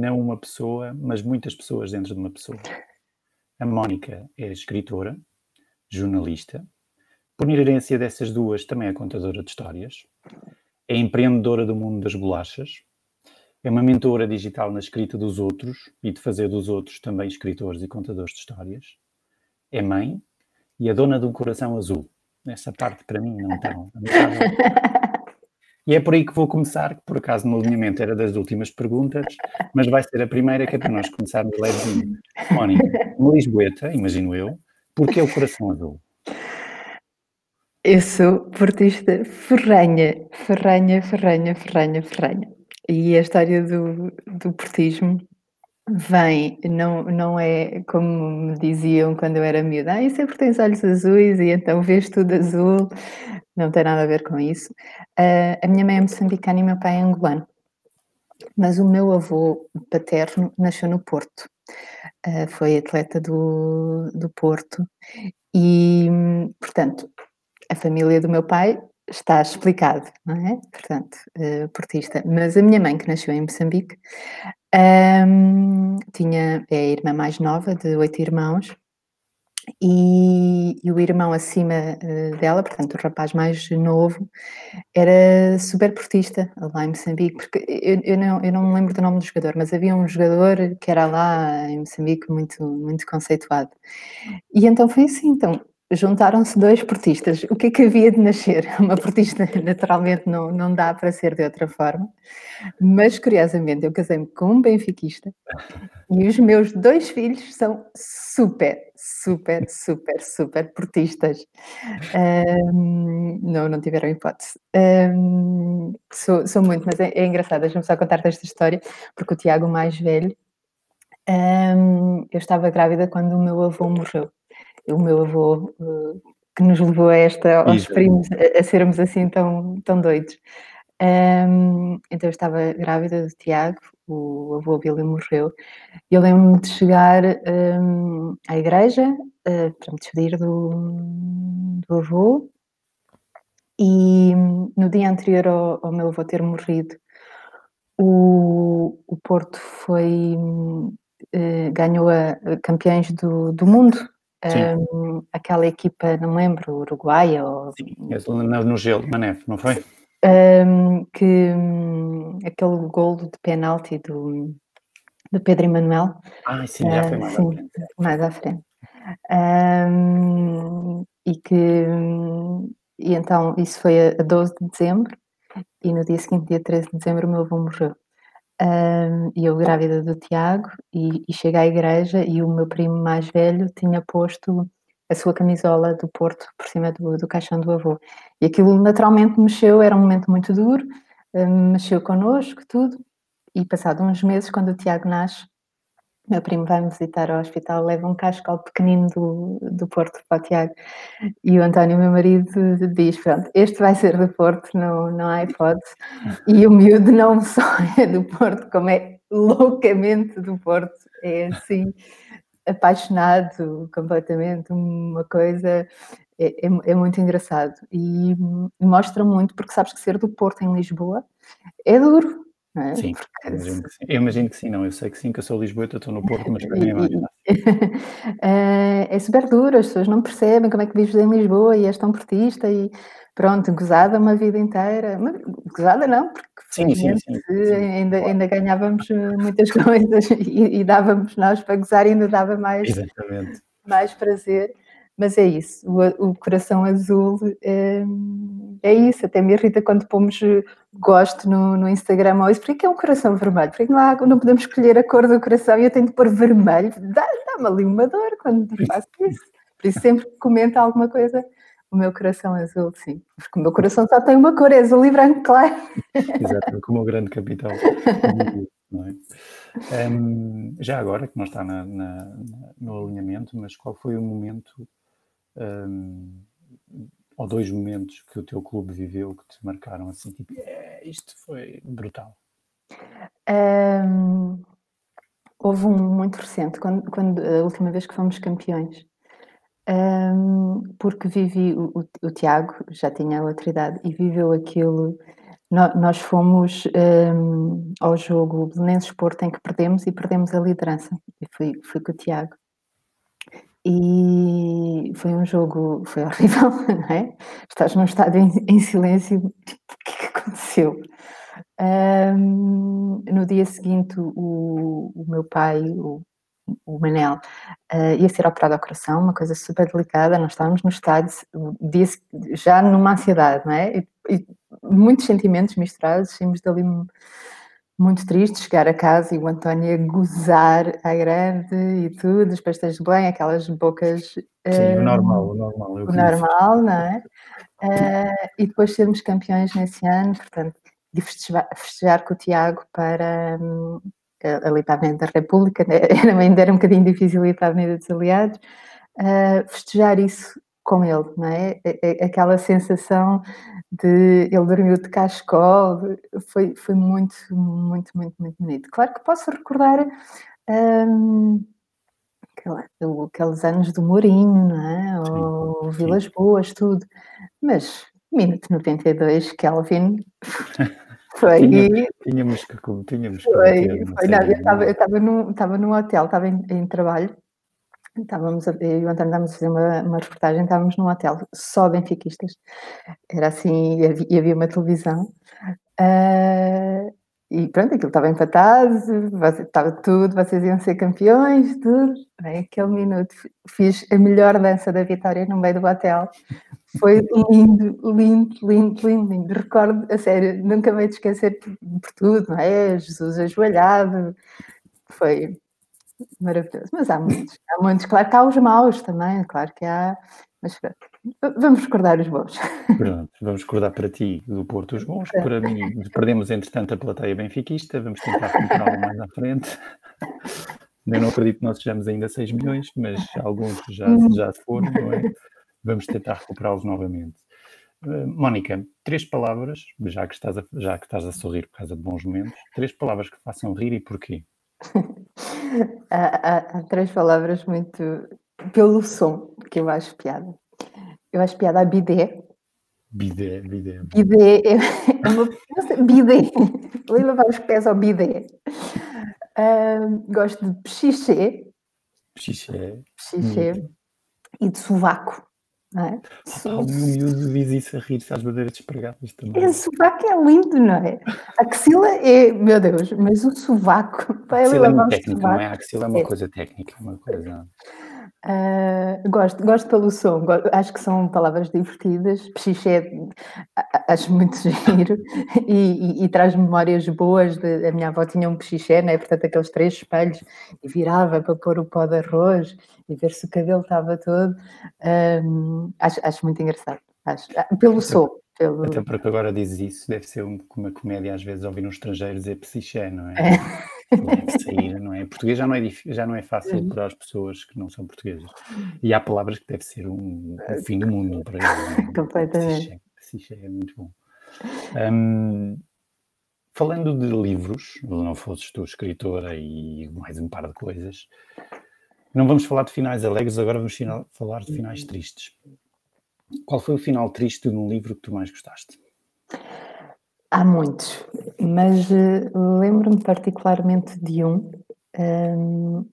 não uma pessoa, mas muitas pessoas dentro de uma pessoa. A Mónica é escritora, jornalista, por inerência dessas duas, também é contadora de histórias, é empreendedora do mundo das bolachas, é uma mentora digital na escrita dos outros e de fazer dos outros também escritores e contadores de histórias, é mãe e é dona de um coração azul. Essa parte para mim não está. E é por aí que vou começar, que por acaso no alinhamento era das últimas perguntas, mas vai ser a primeira que é para nós começarmos levezinho. Mónica, uma Lisboeta, imagino eu, porque é o coração azul? Eu sou portista ferranha, ferranha, ferranha, ferranha, ferranha. E a história do, do portismo vem, não, não é como me diziam quando eu era miúda, ah, porque tens olhos azuis e então vês tudo azul. Não tem nada a ver com isso. Uh, a minha mãe é moçambicana e meu pai é angolano. Mas o meu avô paterno nasceu no Porto. Uh, foi atleta do, do Porto. E, portanto, a família do meu pai está explicado, não é? Portanto, uh, portista. Mas a minha mãe, que nasceu em Moçambique, um, tinha, é a irmã mais nova de oito irmãos, e, e, o irmão acima uh, dela, portanto, o rapaz mais novo, era super portista lá em Moçambique, porque eu, eu, não, eu não me lembro do nome do jogador, mas havia um jogador que era lá em Moçambique muito, muito conceituado. E então foi assim, então juntaram-se dois portistas. O que é que havia de nascer? Uma portista naturalmente não, não dá para ser de outra forma, mas curiosamente eu casei-me com um benfiquista e os meus dois filhos são super, super, super, super portistas. Um, não, não tiveram hipótese. Um, sou, sou muito, mas é, é engraçado, deixa-me só contar esta história, porque o Tiago, mais velho, um, eu estava grávida quando o meu avô morreu o meu avô uh, que nos levou a esta, aos Isso. primos, a, a, sermos assim tão, tão doidos. Um, então eu estava grávida do Tiago, o avô Billy morreu, e eu lembro-me de chegar um, à igreja uh, para me despedir do, do avô, e no dia anterior ao, ao meu avô ter morrido, o, o Porto foi, uh, ganhou a, a campeões do, do mundo um, aquela equipa, não me lembro, Uruguaia ou. Sim, no gelo, na neve, não foi? Um, que um, aquele golo de penalti do, do Pedro Emanuel. Ah, sim, já foi mais sim, à frente. Mais à frente. e que e então isso foi a 12 de dezembro e no dia seguinte, dia 13 de dezembro, o meu avô morreu. E eu grávida do Tiago e, e chego à igreja e o meu primo mais velho tinha posto a sua camisola do Porto por cima do, do caixão do avô. E aquilo naturalmente mexeu, era um momento muito duro, mexeu connosco, tudo. E passado uns meses, quando o Tiago nasce, meu primo vai-me visitar ao hospital, leva um cascal pequenino do, do Porto para o Tiago. E o António, meu marido, diz: Pronto, este vai ser do Porto, não, não há hipótese. E o miúdo não só é do Porto, como é loucamente do Porto, é assim, apaixonado completamente, uma coisa. É, é, é muito engraçado e mostra muito, porque sabes que ser do Porto em Lisboa é duro, é? Sim, eu imagino, que sim. eu imagino que sim, não, eu sei que sim, que eu sou Lisboeta, estou no Porto, mas para mim é mais fácil. é, é super duro, as pessoas não percebem como é que vives em Lisboa e és tão portista e pronto, gozada uma vida inteira. Mas, gozada não, porque sim, sim, sim, ainda, ainda ganhávamos muitas coisas e, e, dávamos nós para gozar ainda dava mais, Exatamente. mais prazer. Mas é isso, o, o coração azul é, é, isso, até me irrita quando pomos eh, gosto no, no Instagram ou isso, porque é um coração vermelho, porque não, há, não podemos escolher a cor do coração e eu tenho de pôr vermelho, dá-me ali uma dor quando faço isso. Por isso sempre que comento alguma coisa, o meu coração azul, sim. Porque o meu coração só tem uma cor, é azul e branco, claro. Exato, como o grande capital. É? Um, já agora, que não está na, na, no alinhamento, mas qual foi o momento um, ou dois momentos que o teu clube viveu que te marcaram assim, tipo, é, isto foi brutal? Um, houve um muito recente, quando, quando, a última vez que fomos campeões, um, porque vivi, o, o, Tiago já tinha a outra idade e viveu aquilo nós fomos um, ao jogo Belenenses Porto em que perdemos e perdemos a liderança. E fui, fui com o Tiago. E foi um jogo, foi horrível, não é? Estás num estádio em, em silêncio, o que, é que aconteceu? Um, no dia seguinte, o, o meu pai, o, o Manel, uh, ia ser operado ao coração, uma coisa super delicada. Nós estávamos no estádio, já numa ansiedade, não é? E, e muitos sentimentos misturados, saímos dali muito tristes, chegar a casa e o António a gozar à grande e tudo, os pastéis de Belém, aquelas bocas... Sim, um, o normal, o normal. O normal, não é? Uh, e depois sermos campeões nesse ano, portanto, de festejar, festejar com o Tiago para um, ali para a Avenida da República, né? ainda era um bocadinho difícil ir para a Avenida dos Aliados, uh, festejar isso com ele, não é? Aquela sensação de ele dormiu de cascol, foi, foi muito, muito, muito, muito bonito. Claro que posso recordar um, aqueles anos do Mourinho, não é? Ou Vilas Boas, tudo, mas minuto 92, Kelvin. Foi. Tinha, tínhamos que. Tínhamos que foi, foi, não, eu estava, eu estava num, num hotel, estava em, em trabalho, estávamos, eu e o António estávamos a fazer uma, uma reportagem, estávamos num hotel só benfiquistas. Era assim, e havia, havia uma televisão. Uh, e pronto, aquilo estava empatado, estava tudo, vocês iam ser campeões, tudo. Bem, aquele minuto fiz a melhor dança da vitória no meio do hotel. Foi lindo, lindo, lindo, lindo, lindo. Recordo, a sério, nunca me esquecer por tudo, não é? Jesus ajoelhado. Foi maravilhoso. Mas há muitos, há muitos. Claro que há os maus também, claro que há. Mas pronto, vamos recordar os bons. Pronto, vamos recordar para ti do Porto os bons. Para mim, perdemos entretanto a plateia benfiquista, vamos tentar recuperá-lo mais à frente. Eu não acredito que nós sejamos ainda 6 milhões, mas alguns já, já foram, não é? vamos tentar recuperá-los novamente. Uh, Mónica, três palavras, já que, estás a, já que estás a sorrir por causa de bons momentos, três palavras que façam rir e porquê? há, há, há, três palavras muito. pelo som, que eu acho piada. Eu acho piada a bidé. Bidé, bidé. Bidé é, é uma. bidé. Os pés ao bidé. Uh, gosto de pchiché. Pchiché. Pchiché. E de sovaco. Não é? o meu miúdo diz isso a rir-se às bandeiras despregadas também. O sovaco é lindo, não é? A axila é, meu Deus, mas o sovaco. A axila é muito técnico, não é? A axila é uma é. coisa técnica, é uma coisa. Uh, gosto, gosto pelo som, gosto, acho que são palavras divertidas. Pchiché acho muito giro e, e, e, traz memórias boas. De, a minha avó tinha um pchiché, né? portanto, aqueles três espelhos e virava para pôr o pó de arroz e ver se o cabelo estava todo. Um, acho, acho muito engraçado, acho, ah, pelo som. Pelo... Até porque agora dizes isso, deve ser uma comédia às vezes ouvir um estrangeiro dizer psiché, não é? é. Deve sair, não é? Português já não é, difícil, já não é fácil para as pessoas que não são portuguesas. E há palavras que deve ser um, um fim do mundo para eles. É? Completamente. Psiché é muito bom. Um, falando de livros, não fosses tu escritora e mais um par de coisas, não vamos falar de finais alegres, agora vamos falar de finais tristes. Qual foi o final triste de um livro que tu mais gostaste? Há muitos, mas uh, lembro-me particularmente de um. um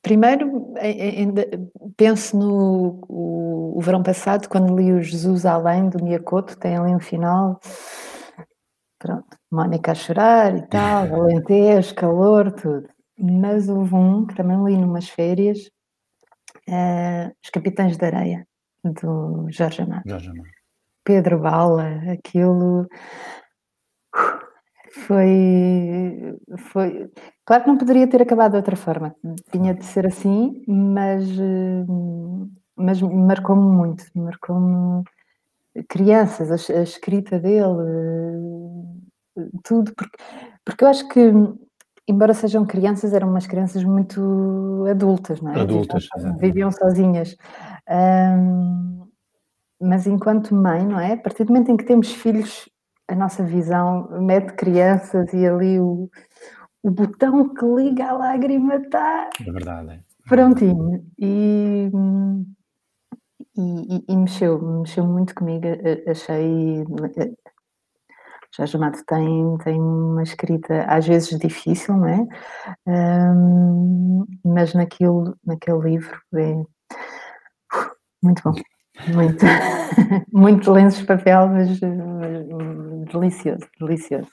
primeiro, ainda, penso no o, o, verão passado, quando li o Jesus Além do Miyakoto, tem ali um final. Pronto, Mónica a chorar e tal, Alentejo, calor, tudo. Mas houve um que também li numas férias, uh, Os Capitães da Areia, do Jorge Amado. Jorge Amado. Pedro Bala, aquilo foi, foi. Claro que não poderia ter acabado de outra forma, tinha de ser assim, mas, mas marcou-me muito, marcou-me crianças, a, a, escrita dele, tudo, porque, porque eu acho que, embora sejam crianças, eram umas crianças muito adultas, não é? Adultas, viviam, viviam sozinhas. Um, mas enquanto mãe, não é? A partir do momento em que temos filhos, a nossa visão mete crianças e ali o, o botão que liga a lágrima está. É verdade. É. Prontinho. E, e, e, mexeu, mexeu muito comigo. Achei Jorge Amado tem, tem uma escrita às vezes difícil, não é? Um, mas naquilo, naquele livro é muito bom. Muito, muito lenços de papel, mas, mas delicioso, delicioso,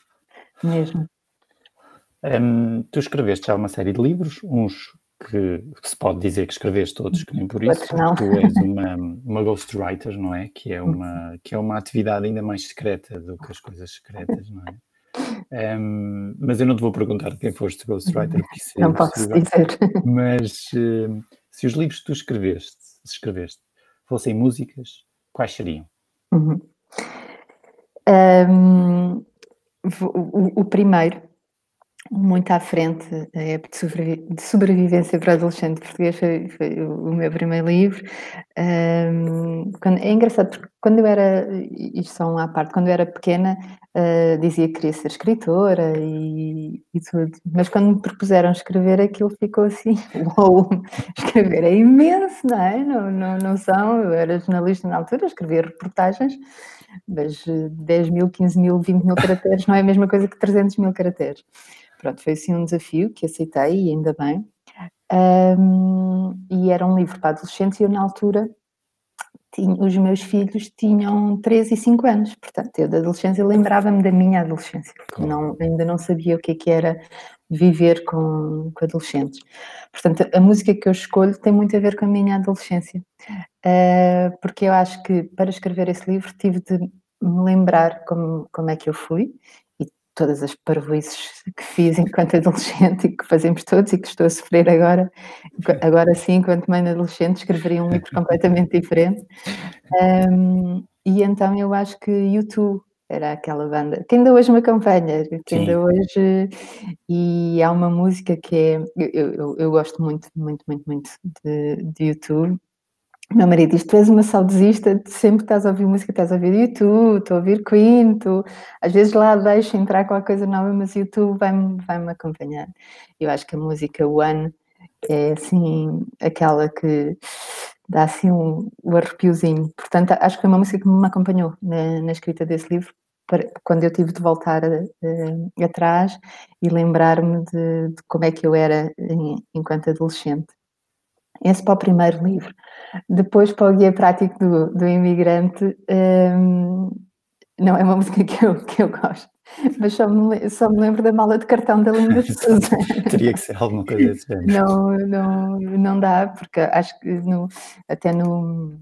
mesmo. Um, tu escreveste já uma série de livros, uns que, que, se pode dizer que escreveste todos, que nem por isso, tu és uma, uma ghostwriter, não é? Que é uma, que é uma atividade ainda mais secreta do que as coisas secretas, não é? Um, mas eu não te vou perguntar quem foste ghostwriter, porque isso é Não posso dizer. Mas uh, se os livros que tu escreveste, escreveste fossem músicas, quais seriam? Uhum. Um, o, o, primeiro muito à frente é de sobrevivência para adolescente português foi, foi o meu primeiro livro um, quando, é engraçado porque quando eu era isto só uma à parte, quando eu era pequena uh, dizia que queria ser escritora e, e, tudo, mas quando me propuseram escrever aquilo ficou assim, uou, escrever é imenso, não é? Não, não, não são, eu era jornalista na altura, escrevia reportagens mas 10 mil, 15 mil, 20 mil caracteres não é a mesma coisa que 300 mil caracteres Pronto, foi assim um desafio que aceitei e ainda bem. Um, e era um livro para adolescentes e eu na altura os meus filhos tinham 3 e 5 anos, portanto eu da adolescência lembrava-me da minha adolescência, não, ainda não sabia o que, é que era viver com, com, adolescentes. Portanto, a música que eu escolho tem muito a ver com a minha adolescência, uh, porque eu acho que para escrever esse livro tive de me lembrar como, como é que eu fui todas as parvoices que fiz enquanto adolescente e que fazemos todos e que estou a sofrer agora, agora sim, enquanto mãe adolescente, escreveria um livro completamente diferente. Um, e então eu acho que YouTube era aquela banda que ainda hoje me acompanha, que ainda sim. hoje e há uma música que é eu, eu, eu gosto muito, muito, muito, muito de, de YouTube meu marido diz: Tu és uma saudosista, sempre estás a ouvir música, estás a ouvir YouTube, estou a ouvir Queen, tu... às vezes lá deixo entrar qualquer coisa nova, mas YouTube vai-me vai acompanhar. Eu acho que a música One é assim, aquela que dá assim um, um arrepiozinho. Portanto, acho que foi uma música que me acompanhou na, na escrita desse livro, para, quando eu tive de voltar uh, atrás e lembrar-me de, de, como é que eu era em, enquanto adolescente. Esse para o primeiro livro. Depois, para o Guia Prático do, do Imigrante, um, não é uma música que eu, que eu gosto, mas só me, só me lembro da mala de cartão da Linda de Souza. Teria que ser alguma coisa desse Não, não, não dá, porque acho que no, até no,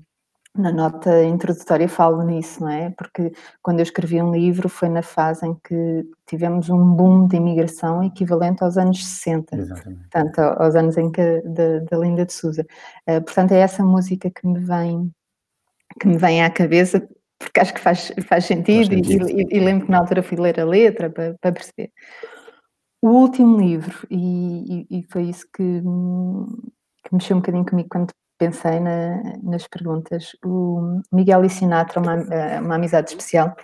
na nota introdutória falo nisso, não é? Porque quando eu escrevi um livro foi na fase em que tivemos um boom de imigração equivalente aos anos 60, Exatamente. portanto, aos anos em que da, da Linda de Souza. Uh, portanto, é essa música que me vem que me vem à cabeça, porque acho que faz, faz sentido, faz sentido. E, e, e, lembro que na altura fui ler a letra para, para perceber. O último livro, e, e foi isso que, que mexeu um bocadinho comigo quando pensei na, nas perguntas. O Miguel e Sinatra, uma, uma amizade especial.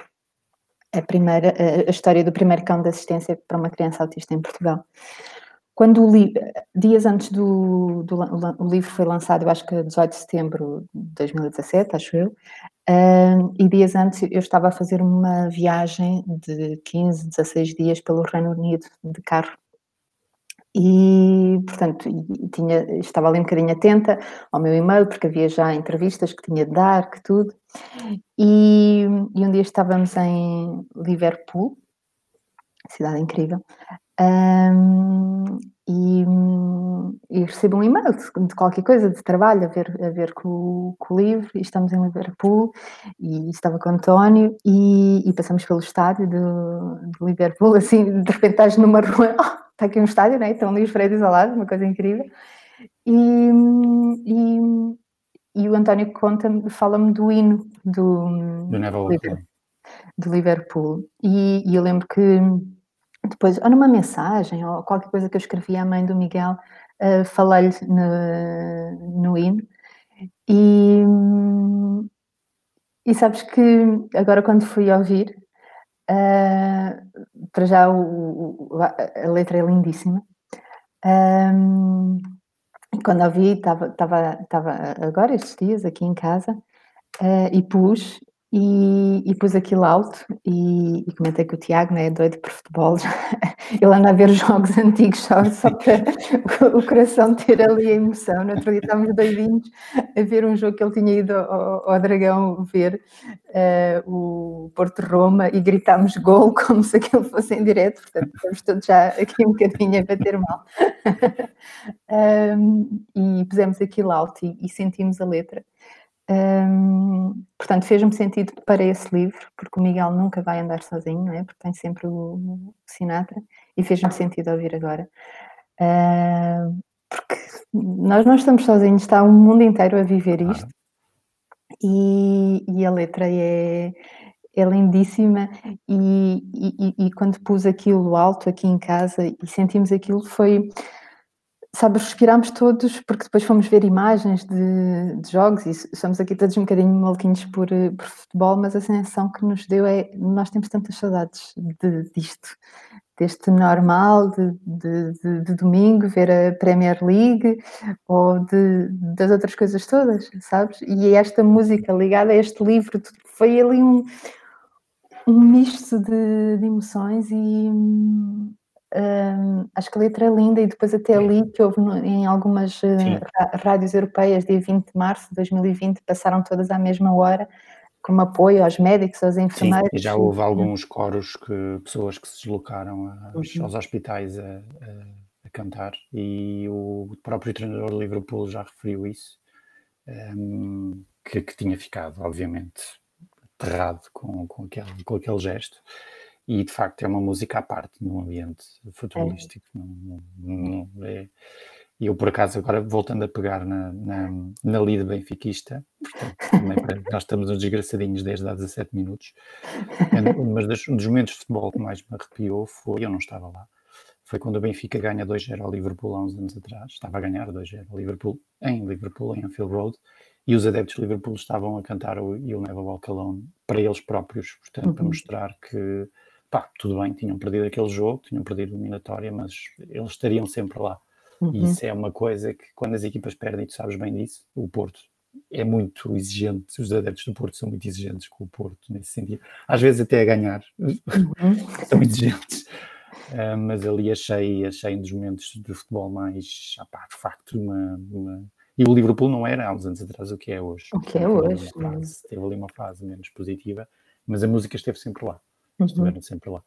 A, primeira, a história do primeiro cão de assistência para uma criança autista em Portugal. Quando o li, dias antes do, do o livro foi lançado, eu acho que 18 de setembro de 2017, acho eu, uh, e dias antes eu estava a fazer uma viagem de 15, 16 dias pelo Reino Unido de carro e, portanto, tinha, estava ali um bocadinho atenta ao meu e-mail, porque havia já entrevistas que tinha de dar, que tudo. E, e um dia estávamos em Liverpool, cidade incrível, um, e, e, recebo um e-mail de, qualquer coisa, de trabalho, a ver, a ver com, com, o livro, e estamos em Liverpool, e estava com o António, e, e passamos pelo estádio de, Liverpool, assim, de repente estás numa rua, está aqui um estádio, né? estão ali os prédios ao lado, uma coisa incrível. E, e, e o António conta fala-me do hino do, do Liverpool. Do Liverpool. E, e, eu lembro que depois, ou numa mensagem, ou qualquer coisa que eu escrevi à mãe do Miguel, uh, falei-lhe no, no hino. E, e sabes que agora quando fui ouvir, Uh, para já o, o, a letra é lindíssima. Um, quando a vi, estava agora estes dias aqui em casa uh, e pus, e, e pus aquilo alto e, e comentei que o Tiago é doido por futebol. Ele anda a ver jogos antigos só, só para o coração ter ali a emoção. No outro dia estávamos doidinhos a ver um jogo que ele tinha ido ao, ao Dragão ver, uh, o Porto Roma, e gritámos gol como se aquilo fosse em direto. Portanto, estamos todos já aqui um bocadinho a bater mal. um, e pusemos aquilo alto e, e sentimos a letra. Um, portanto, fez-me sentido para esse livro, porque o Miguel nunca vai andar sozinho, não é? porque tem sempre o, o Sinatra, e fez-me sentido ouvir agora. Uh, porque nós não estamos sozinhos, está o mundo inteiro a viver isto, e, e, a letra é, é lindíssima, e, e, e quando pus aquilo alto aqui em casa e sentimos aquilo, foi sabe, respirámos todos, porque depois fomos ver imagens de, de jogos e estamos aqui todos um bocadinho maluquinhos por, eh, por, futebol, mas a sensação que nos deu é nós temos tantas saudades de, disto, deste normal de, de, de, domingo, ver a Premier League ou das outras coisas todas, sabes? E esta música ligada a este livro foi ali um, um misto de, de emoções e acho que a letra é linda e depois até ali que houve no, em algumas uh, rádios europeias, dia 20 de março de 2020, passaram todas à mesma hora, como apoio aos médicos, aos enfermeiros. Sim, e já houve alguns coros que pessoas que se deslocaram aos, uhum. aos hospitais a, a, a, cantar e o próprio treinador do Liverpool já referiu isso, um, que, que, tinha ficado, obviamente, aterrado com, com, aquele, com aquele gesto e de facto é uma música à parte no ambiente futebolístico. É. Não, não, não é. E eu, por acaso, agora voltando a pegar na, na, na lida benfiquista, portanto, para, nós estamos uns desgraçadinhos desde há 17 minutos, mas um dos momentos de futebol que mais me arrepiou foi, eu não estava lá, foi quando o Benfica ganha 2-0 ao Liverpool há uns anos atrás, estava a ganhar 2-0 ao Liverpool, em Liverpool, em Anfield Road, e os adeptos de Liverpool estavam a cantar o You'll Never Walk Alone para eles próprios, portanto, uhum. para mostrar que pá, tudo bem, tinham perdido aquele jogo, tinham perdido a eliminatória, mas eles estariam sempre lá. Uhum. E isso é uma coisa que quando as equipas perdem, tu sabes bem disso, o Porto é muito exigente, os adeptos do Porto são muito exigentes com o Porto nesse sentido. Às vezes até a ganhar, uhum. são exigentes. Uh, mas ali achei, achei um dos momentos de futebol mais, ah, pá, de facto, uma, uma, E o Liverpool não era há uns anos atrás o que é hoje. O que é hoje. Fase, teve ali uma fase menos positiva, mas a música esteve sempre lá uhum. estiveram sempre lá.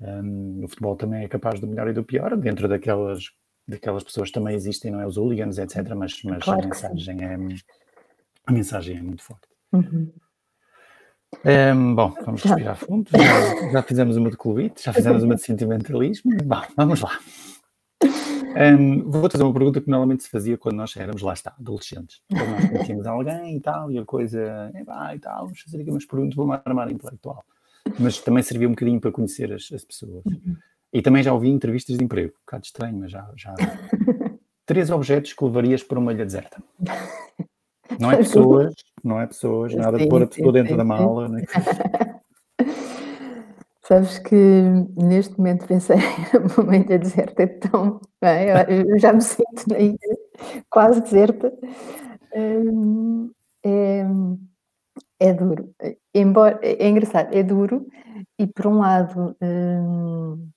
Um, o futebol também é capaz do melhor e do pior, dentro daquelas, daquelas pessoas também existem, não é? Os hooligans, etc. Mas, mas claro a, mensagem é, a mensagem é muito forte. Uhum. Um, bom, vamos respirar fundo. Já, já fizemos uma de clubite, já fizemos uma de sentimentalismo. Bom, vamos lá. Um, vou fazer uma pergunta que normalmente se fazia quando nós éramos, lá está, adolescentes. Quando nós conhecíamos alguém e tal, e a coisa, é pá, e tal, vamos fazer aqui umas perguntas, vou-me armar intelectual mas também serviu um bocadinho para conhecer as, as pessoas. Uhum. E também já ouvi entrevistas de emprego, um bocado estranho, mas já. já... Três objetos que levarias para uma ilha deserta. Não é pessoas, não é pessoas, nada de pôr a pessoa dentro da mala. Né? Sabes que neste momento pensei uma ilha deserta é tão. Bem, eu já me sinto na ilha quase deserta. Hum, é, é duro. Embora é engraçado, é duro e por um lado, hum,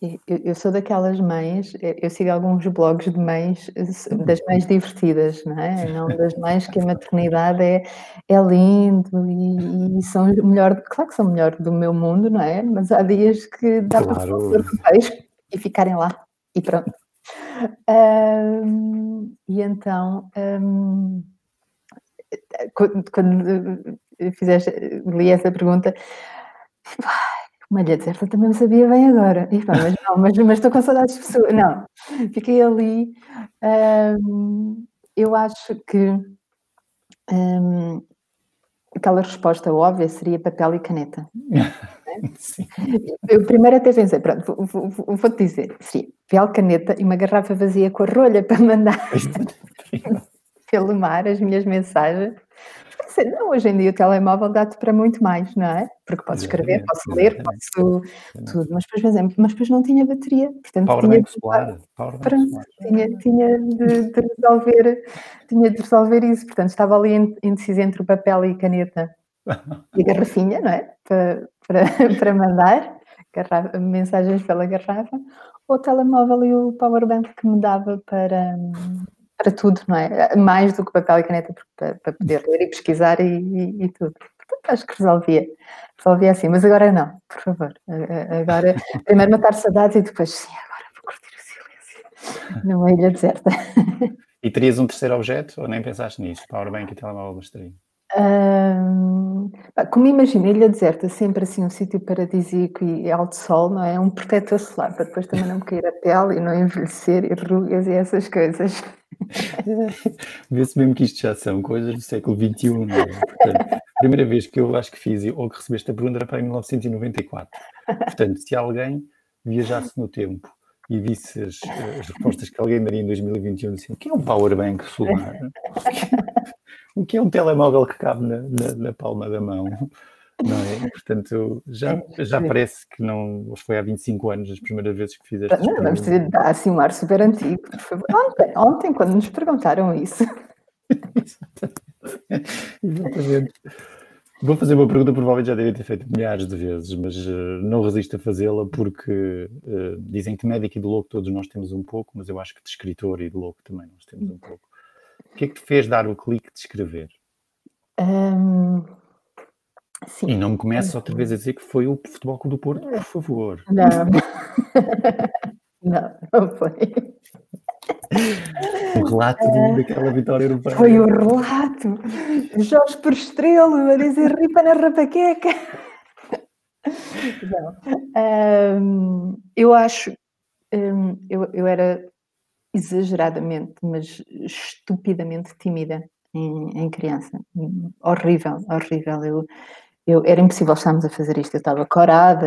eu eu sou daquelas mães, eu sigo alguns blogs de mães, das mães divertidas, não é? Não das mães que a maternidade é é lindo e e são melhor claro que são melhor do meu mundo, não é? Mas há dias que dá para Claro. peixe e ficarem lá e pronto. Hum, e então, hum quando, quando eh, fizeste, li essa pergunta, uma ilha deserta também não sabia bem agora. E, pá, mas não, mas, mas, estou com saudades de pessoas. Não, fiquei ali. Hum, eu acho que hum, aquela resposta óbvia seria papel e caneta. Sim. Eu primeiro até pensei, pronto, vou-te vou, vou dizer, seria papel, caneta e uma garrafa vazia com a rolha para mandar pelo mar as minhas mensagens. Não, hoje em dia o telemóvel dá-te para muito mais, não é? Porque posso escrever, posso ler, posso tudo, mas depois, por exemplo, mas depois não tinha bateria, portanto power tinha de, solar, power pronto, tinha, tinha de, de, resolver, tinha de resolver isso, portanto estava ali indecisa entre o papel e a caneta. E a garrafinha, não é? Para, para, para mandar garrafa, mensagens pela garrafa, ou o telemóvel e o powerbank que me dava para, para tudo, não é? Mais do que papel e caneta para, para poder ler e pesquisar e, e, e, tudo. Portanto, acho que resolvia. Resolvia assim, mas agora não, por favor. Agora, primeiro matar saudades e depois, sim, agora vou curtir o silêncio numa ilha deserta. E terias um terceiro objeto ou nem pensaste nisso? Powerbank e telemóvel bastaria? Um, como imagina, Ilha Deserta, sempre assim um sítio paradisíaco e alto sol, não é? Um protetor solar, para depois também não me cair a pele e não envelhecer e rugas e essas coisas. Vê-se mesmo que isto já são coisas do século XXI, não é? Portanto, a primeira vez que eu acho que fiz ou que recebi esta pergunta era para em 1994. Portanto, se alguém viajasse no tempo e visse as, as respostas que alguém daria em 2021, assim, o que é um powerbank solar? o que é um telemóvel que cabe na, na, na palma da mão? Não é? Portanto, já, já parece que não foi há 25 anos as primeiras vezes que fizeste. Não, vamos dizer, dá assim um ar super antigo, por favor. Ontem, ontem quando nos perguntaram isso. Exatamente. Vou fazer uma pergunta, provavelmente já devia ter feito milhares de vezes, mas uh, não resisto a fazê-la porque uh, dizem que de médico e de louco todos nós temos um pouco, mas eu acho que de escritor e de louco também nós temos um pouco. O que é que te fez dar o clique de escrever? Um, e não me comece outra vez a dizer que foi o Futebol Clube do Porto, por favor. Não, não, não foi. O relato uh, daquela vitória europeia. Foi o relato. Jorge por estrelo a dizer ripa na rapaqueca. Um, eu acho. Um, eu, eu era exageradamente, mas estupidamente tímida em, em criança. Horrível, horrível. Eu, eu, era impossível estarmos a fazer isto. Eu estava corada,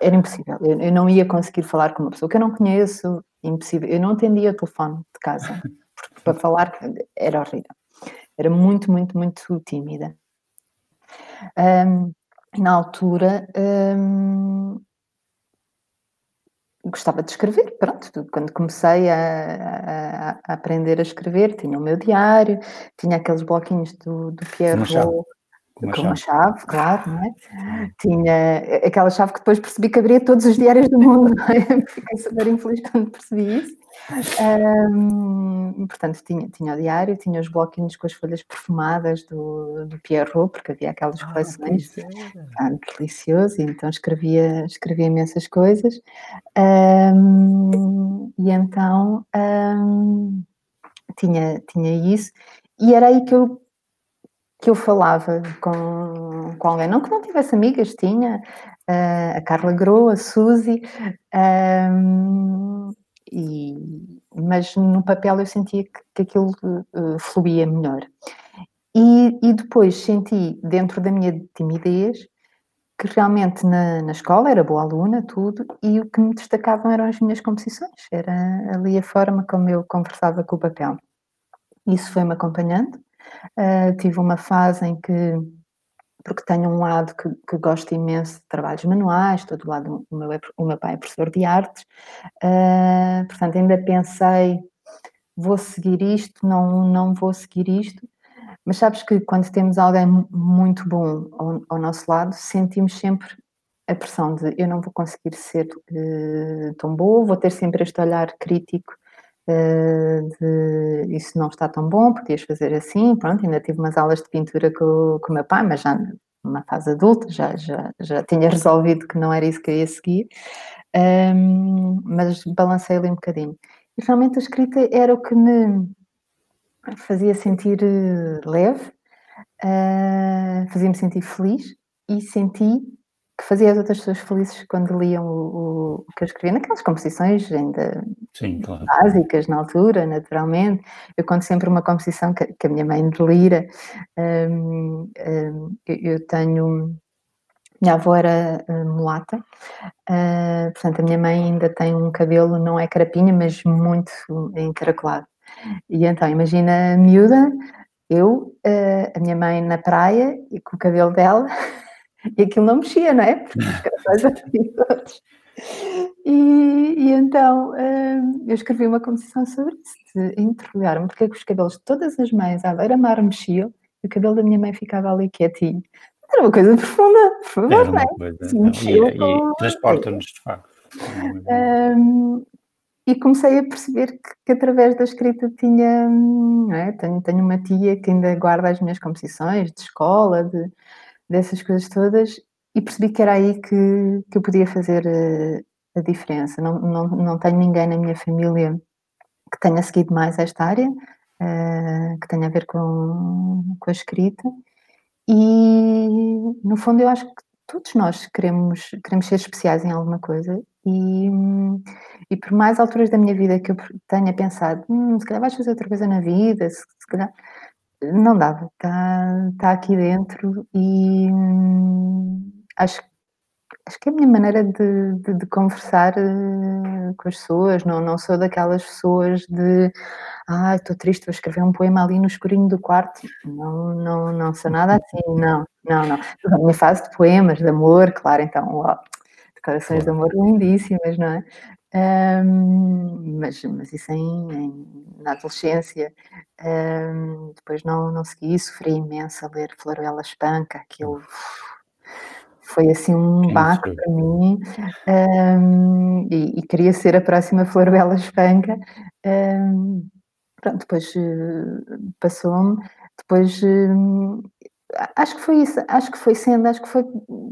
era impossível. Eu, eu, não ia conseguir falar com uma pessoa que eu não conheço, impossível. Eu não atendia o telefone de casa, porque para falar era horrível. Era muito, muito, muito tímida. Um, na altura, um, gostava de escrever, pronto, quando comecei a, a, a, aprender a escrever, tinha o meu diário, tinha aqueles bloquinhos do, do Pierre com uma, com uma chave. chave. claro, não é? Tinha aquela chave que depois percebi que abria todos os diários do mundo, não é? Fiquei super infeliz quando percebi isso. Um, portanto, tinha, tinha o diário, tinha os bloquinhos com as folhas perfumadas do, do Pierrot, porque havia aquelas ah, coleções ah, delicioso, então escrevia, escrevia imensas coisas. Um, e então um, tinha, tinha isso, e era aí que eu que eu falava com, com alguém, não que não tivesse amigas, tinha uh, a Carla Groa, a Suzy, um, e, mas no papel eu sentia que, que aquilo uh, fluía melhor. E, e, depois senti, dentro da minha timidez, que realmente na, na escola era boa aluna, tudo, e o que me destacavam eram as minhas composições, era ali a forma como eu conversava com o papel. Isso foi-me acompanhando, Uh, tive uma fase em que, porque tenho um lado que, que gosto imenso de trabalhos manuais, todo lado, o meu, é, o meu pai é professor de artes, uh, portanto ainda pensei, vou seguir isto, não, não vou seguir isto, mas sabes que quando temos alguém muito bom ao, ao nosso lado, sentimos sempre a pressão de eu não vou conseguir ser uh, tão boa, vou ter sempre este olhar crítico de isso não está tão bom, podias fazer assim, pronto, ainda tive umas aulas de pintura com, com o meu pai, mas já numa fase adulta, já, já, já tinha resolvido que não era isso que eu ia seguir, um, mas balancei ali um bocadinho. E realmente a escrita era o que me fazia sentir eh, leve, uh, fazia-me sentir feliz e senti que fazia as outras pessoas felizes quando liam o, o que eu escrevia, naquelas composições ainda Sim, claro. básicas na altura, naturalmente. Eu conto sempre uma composição que, que a minha mãe delira. Um, um, eu tenho. Minha avó era uh, mulata, uh, portanto, a minha mãe ainda tem um cabelo, não é carapinha, mas muito encaracolado. E então, imagina a miúda, eu, uh, a minha mãe na praia e com o cabelo dela. E aquilo não mexia, não é? Porque os assim todos. E, e, então hum, eu escrevi uma composição sobre isso, de interrogar-me porque é que os cabelos de todas as mães à beira-mar mexiam e o cabelo da minha mãe ficava ali quietinho. Era uma coisa profunda, por favor, não é? coisa. Não, mexeu e, com- transporta-nos, de facto. Hum, e comecei a perceber que, que através da escrita tinha, hum, é? tenho, tenho uma tia que ainda guarda as minhas composições de escola, de, dessas coisas todas, e percebi que era aí que, que eu podia fazer eh, a diferença. Não, não, não tenho ninguém na minha família que tenha seguido mais esta área, eh, que tenha a ver com, com a escrita, e no fundo eu acho que todos nós queremos, queremos ser especiais em alguma coisa e, e por mais alturas da minha vida que eu tenha pensado, "Hum, se calhar vais fazer outra coisa na vida, se, se calhar não dava, está tá aqui dentro e acho, acho que é a minha maneira de, de- de conversar eh, com as pessoas, não, não sou daquelas pessoas de ah, estou triste, vou escrever um poema ali no escurinho do quarto. Não, não, não sou nada assim, não, não, não. Na minha fase de poemas, de amor, claro, então, ó, declarações de amor lindíssimas, não é? Ahm, mas, mas isso em, em- na adolescência. Ahm, depois não, não segui, sofri imenso a ler Florela Espanca, aquilo foi assim um baque para mim. Ahm, e, e queria ser a próxima Florela Espanca. Pronto, depois eh, passou-me, depois a- acho que foi isso, acho que foi sendo, acho que foi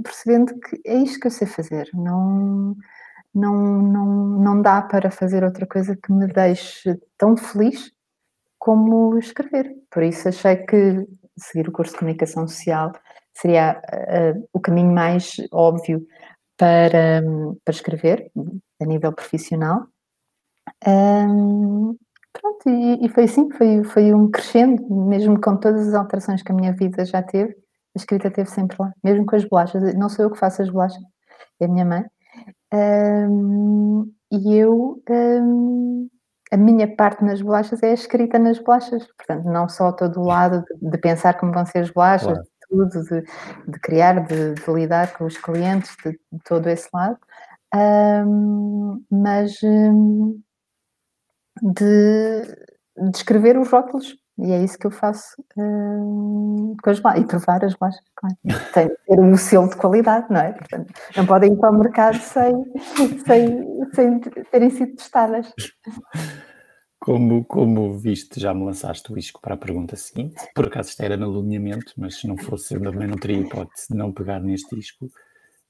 percebendo que é isto que eu sei fazer, não, não, não, não dá para fazer outra coisa que me deixe tão feliz como escrever. Por isso achei que seguir o curso de comunicação social seria ah, o caminho mais óbvio para, hum, para escrever a nível profissional. Hum, pronto, e, e foi assim, foi, foi um crescendo, mesmo com todas as alterações que a minha vida já teve, a escrita esteve sempre lá, mesmo com as bolachas. Não sou eu que faço as bolachas, é a minha mãe. Hum, e eu, hum, a minha parte nas bolachas é a escrita nas bolachas, portanto, não só todo o lado de, de pensar como vão ser as bolachas, Claro. de tudo, de, de criar, de, de lidar com os clientes, de, todo esse lado. Hum, mas de, de escrever os rótulos. E é isso que eu faço hum, com as bolachas. E provar as bolachas, claro. Tem que ter um selo de qualidade, não é? Portanto, não podem ir para o mercado sem, sem, sem terem sido testadas. Como, como viste, já me lançaste o isco para a pergunta seguinte. Por acaso isto era no alinhamento, mas se não fosse, eu também não teria hipótese de não pegar neste isco.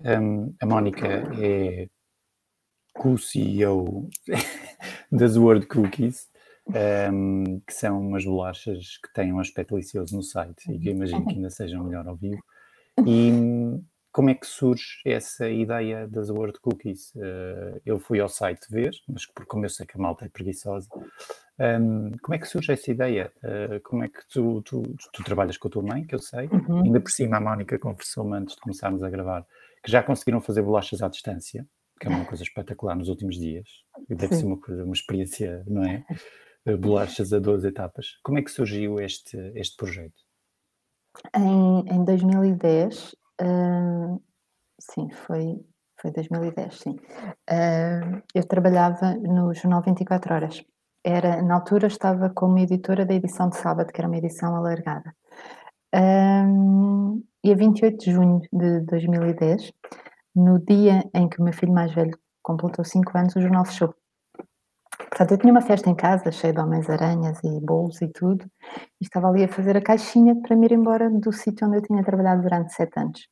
Um, a Mónica é co-CEO das Word Cookies, um, que são umas bolachas que têm um aspecto delicioso no site e que eu imagino que ainda sejam melhor ao vivo. E como é que surge essa ideia das Word Cookies? Uh, eu fui ao site ver, mas por como eu sei que a malta é preguiçosa, um, como é que surge essa ideia? Uh, como é que tu, tu, tu, trabalhas com a tua mãe, que eu sei, Uhum. ainda por cima a Mónica conversou-me antes de começarmos a gravar, que já conseguiram fazer bolachas à distância, que é uma coisa espetacular nos últimos dias. E deve Sim. ser uma coisa, uma experiência, não é? Uh, Bolachas a 12 etapas. Como é que surgiu este, este projeto? Em, em 2010, hum, sim, foi, foi 2010, sim. Hum, eu trabalhava no Jornal 24 Horas. Era, na altura estava como editora da edição de sábado, que era uma edição alargada. E a 28 de junho de 2010, no dia em que o meu filho mais velho completou 5 anos, o jornal fechou. Portanto, eu tinha uma festa em casa, cheia de homens-aranhas e bolos e tudo, e estava ali a fazer a caixinha para me ir embora do sítio onde eu tinha trabalhado durante sete anos.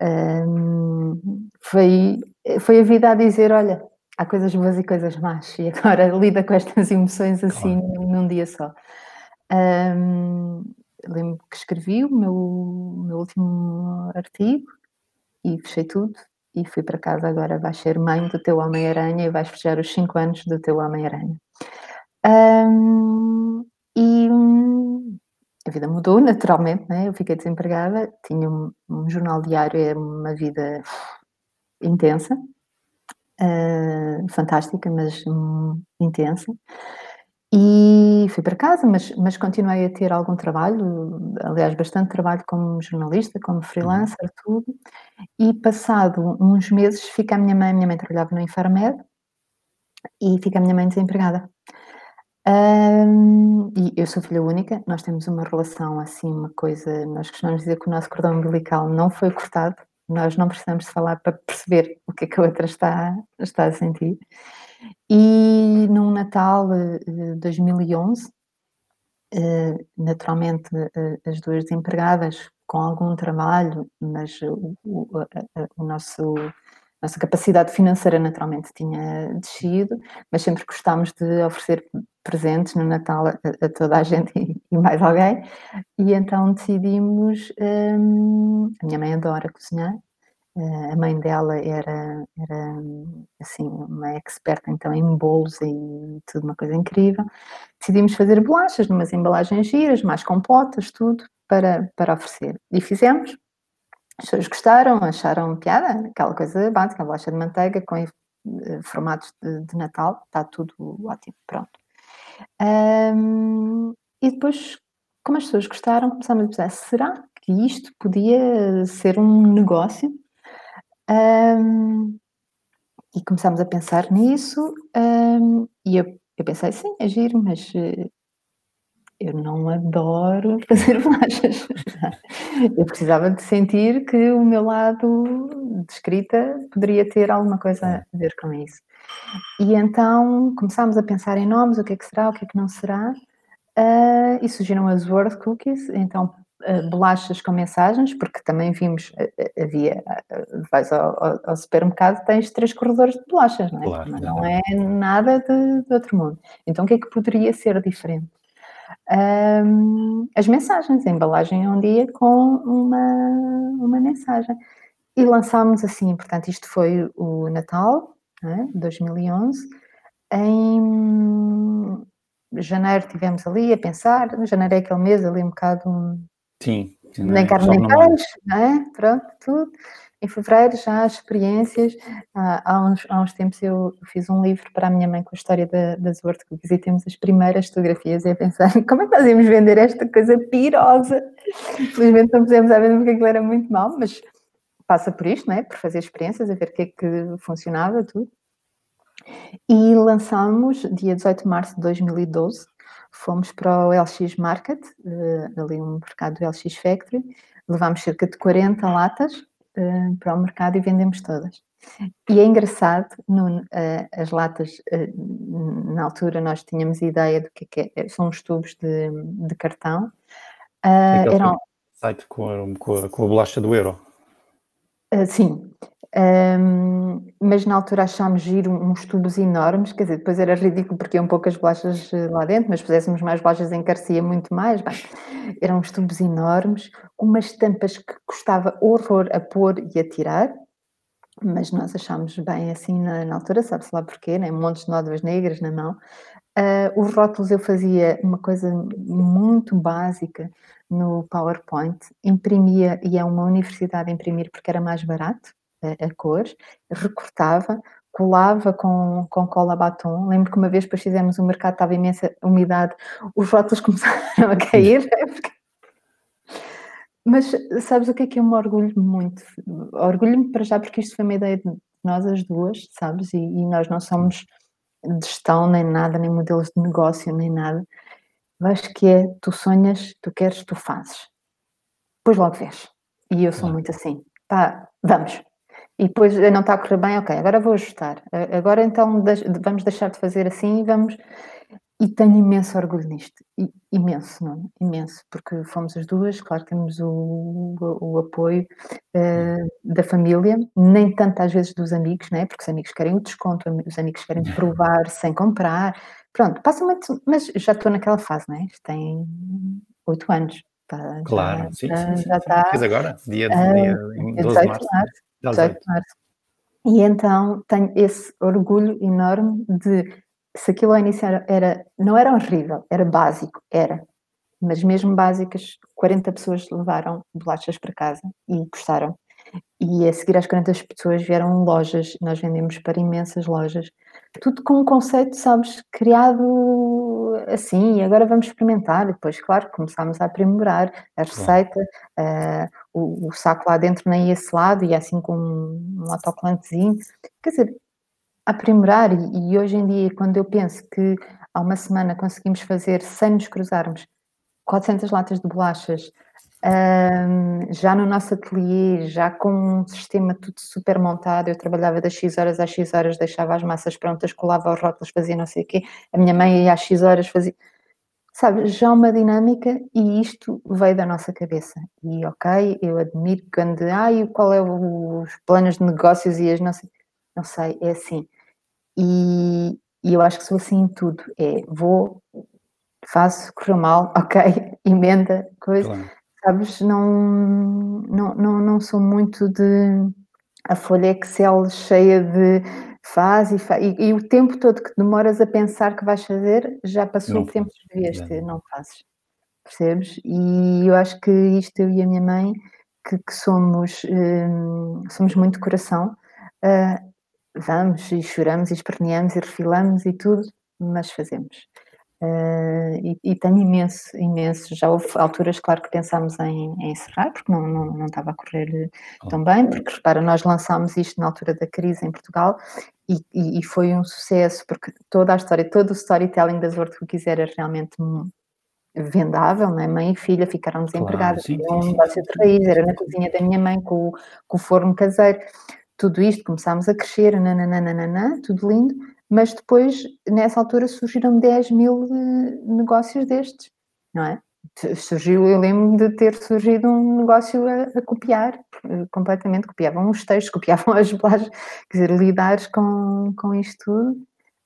Hum, foi, foi a vida a dizer, olha, há coisas boas e coisas más, e agora lida com estas emoções assim Claro. num dia só. Hum, lembro que escrevi o meu, o meu último artigo e fechei tudo e fui para casa agora vais ser mãe do teu Homem-Aranha e vais fechar os 5 anos do teu Homem-Aranha. Hum, e hum, a vida mudou naturalmente, né? eu fiquei desempregada, tinha um, um jornal diário, é uma vida intensa, uh, fantástica, mas hum, intensa. E fui para casa, mas, mas continuei a ter algum trabalho, aliás, bastante trabalho como jornalista, como freelancer, Uhum. tudo. E passado uns meses fica a minha mãe, a minha mãe trabalhava no Infarmed, e fica a minha mãe desempregada. Hum, e eu sou filha única, nós temos uma relação assim, uma coisa nós costumamos dizer que o nosso cordão umbilical não foi cortado, nós não precisamos falar para perceber o que é que a outra está está a sentir. E num Natal, eh, 2011, eh, naturalmente, eh, as 2 desempregadas, com algum trabalho, mas o o o nosso nossa capacidade financeira naturalmente tinha descido, mas sempre gostámos de oferecer presentes no Natal a a toda a gente e e mais alguém, e então decidimos, hum, a minha mãe adora cozinhar, eh, a mãe dela era era, assim, uma experta então em bolos e tudo uma coisa incrível. Decidimos fazer bolachas numas embalagens giras, mais compotas, tudo, para para oferecer. E fizemos, as pessoas gostaram, acharam piada, aquela coisa básica, a bolacha de manteiga com eh, formatos de de Natal, está tudo ótimo, pronto. Hum, e depois, como as pessoas gostaram, começámos a pensar: "Será que isto podia ser um negócio?" Hum, e começámos a pensar nisso, hum, e eu eu pensei: "Sim, é giro, mas, eh, eu não adoro fazer bolachas." Eu precisava de sentir que o meu lado de escrita poderia ter alguma coisa a ver com isso. E então começámos a pensar em nomes, o que é que será, o que é que não será, hã, e surgiram as Word Cookies, então, bolachas com mensagens, porque também vimos, ha ha havia vais ao ao supermercado, tens 3 corredores de bolachas, não é? Claro, Também não é nada de de outro mundo. Então o que é que poderia ser diferente? Hum, as mensagens, a embalagem é um dia com uma uma mensagem. E lançámos assim, portanto, isto foi o Natal, é, 2011. Em janeiro estivemos ali a pensar, janeiro é aquele mês ali um bocado Sim, nem janeiro, carne nem peixe, não é, pronto, tudo. Em fevereiro já as experiências, há há uns há uns tempos eu fiz um livro para a minha mãe com a história da das Cookies e temos as primeiras fotografias e a pensar: "Como é que nós íamos vender esta coisa pirosa?" Felizmente não pusemos à venda porque aquilo era muito mau, mas passa por isto, não é, por fazer experiências, a ver o que é que funcionava, tudo. E lançámos dia 18 de março de 2012, fomos para o LX Market, eh, ali um mercado do LX Factory, levámos cerca de 40 latas, hã, para o mercado e vendemos todas. E é engraçado, Nuno, hã, as latas, na altura nós tínhamos ideia do que é que é são uns tubos de de cartão, Aquele eram site com a com a com a bolacha do euro. Hã, sim. Hum, mas na altura achámos giro uns tubos enormes, quer dizer, depois era ridículo porque iam poucas bolachas lá dentro, mas se puséssemos mais bolachas encarecia muito mais, bem, eram uns tubos enormes, umas tampas que custava horror a pôr e a tirar, mas nós achámos bem assim na na altura, sabe-se lá porquê, né, montes de nódoas negras na mão. Hã, os rótulos eu fazia uma coisa muito básica no PowerPoint, imprimia ia a uma universidade imprimir porque era mais barato, a a cores, recortava, colava com com cola batom. Lembro que uma vez depois fizemos o mercado, estava imensa umidade, os rótulos começaram a cair, porque Mas sabes o que é que eu me orgulho muito? Orgulho-me para já porque isto foi uma ideia de nós as 2, sabes, e e nós não somos de gestão nem nada, nem modelos de negócio, nem nada. Acho que é, tu sonhas, tu queres, tu fazes. Depois logo vês. E eu sou muito assim: "Pá, vamos." E depois não está a correr bem, ok, agora vou ajustar. Agora então vamos deixar de fazer assim e vamos e tenho imenso orgulho nisto, i imenso, Nuno, imenso, porque fomos as 2, claro que temos o o apoio, hã, da família, nem tanto às vezes dos amigos, né, porque os amigos querem o desconto, os amigos querem provar sem comprar. Pronto, passa muito mas já estou naquela fase, né, tem 8 anos, já Claro, sim, sim, já sim, já está, Fez agora, dia hã, dia em dia 12 de 18 de março, março, dia 18 18. de março. E então tenho esse orgulho enorme de se aquilo ao início era era não era horrível, era básico, era, mas mesmo básicas, 40 pessoas levaram bolachas para casa e gostaram. E a seguir às 40 pessoas vieram lojas, nós vendemos para imensas lojas, tudo com um conceito, sabes, criado assim, e agora vamos experimentar. E depois, claro, começámos a aprimorar a receita, hã, o o saco lá dentro nem ia selado, ia assim com um autocolantezinho, quer dizer aprimorar e, e hoje em dia, quando eu penso que há uma semana conseguimos fazer, sem nos cruzarmos, 400 latas de bolachas, um, já no nosso ateliê, já com um sistema tudo super montado, eu trabalhava das X horas às X horas, deixava as massas prontas, colava os rótulos, fazia não sei o quê, a minha mãe ia às X horas, fazia... Sabe, já uma dinâmica e isto veio da nossa cabeça. E ok, eu admiro quando, ai, qual é os planos de negócios e as não sei, não sei, é assim. E, e eu acho que sou assim em tudo, é, vou, faço, correu mal, ok, emenda, coisa... Claro. Sabes, não, não, não, não sou muito de a folha Excel cheia de faz e, faz, e, e, o tempo todo que demoras a pensar que vais fazer, já passou não o tempo que devias ter, não. fazes, percebes? E eu acho que isto eu e a minha mãe, que, que somos, hum, somos muito coração, uh, vamos e choramos e esperneamos e refilamos e tudo, mas fazemos. Uh, e, e, tenho imenso, imenso. Já houve alturas, claro, que pensámos em, em encerrar, porque não, não, não, estava a correr oh. tão bem, porque repara, nós lançámos isto na altura da crise em Portugal e, e, e foi um sucesso, porque toda a história, todo o storytelling das World Cookies era realmente vendável, né? mãe e filha ficaram desempregadas, claro, sim, um negócio de raiz, era na cozinha da minha mãe com, com o forno caseiro, tudo isto começámos a crescer, nananana, tudo lindo, mas depois, nessa altura, surgiram 10 mil eh, negócios destes, não é? Surgiu, eu lembro de ter surgido um negócio a, a copiar, eh, completamente, copiavam os textos, copiavam as bolachas, quer dizer, lidar com, com isto tudo.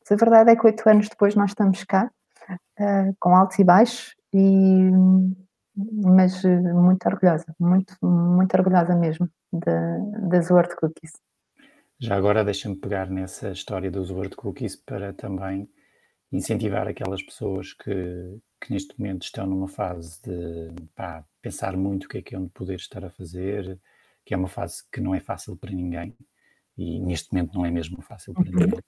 Mas a verdade é que oito anos depois nós estamos cá, uh, com altos e baixos, e, mas muito orgulhosa, muito, muito orgulhosa mesmo das Word Cookies. Já agora deixa-me pegar nessa história dos Word Cookies para também incentivar aquelas pessoas que, que neste momento estão numa fase de pá, pensar muito o que é que é onde poder estar a fazer, que é uma fase que não é fácil para ninguém e neste momento não é mesmo fácil para uhum. ninguém.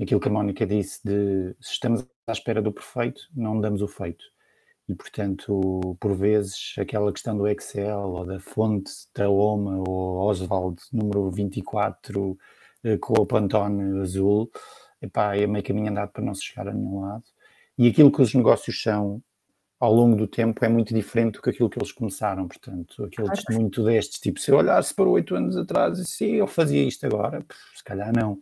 Aquilo que a Mónica disse de se estamos à espera do perfeito, não damos o feito. E, portanto, por vezes, aquela questão do Excel ou da fonte da OMA ou Oswald número 24 eh, com o Pantone azul, epá, é meio caminho andado para não se chegar a nenhum lado. E aquilo que os negócios são ao longo do tempo é muito diferente do que aquilo que eles começaram, portanto, aquele testemunho destes, tipo, se eu olhasse para oito anos atrás e se eu fazia isto agora, se calhar não,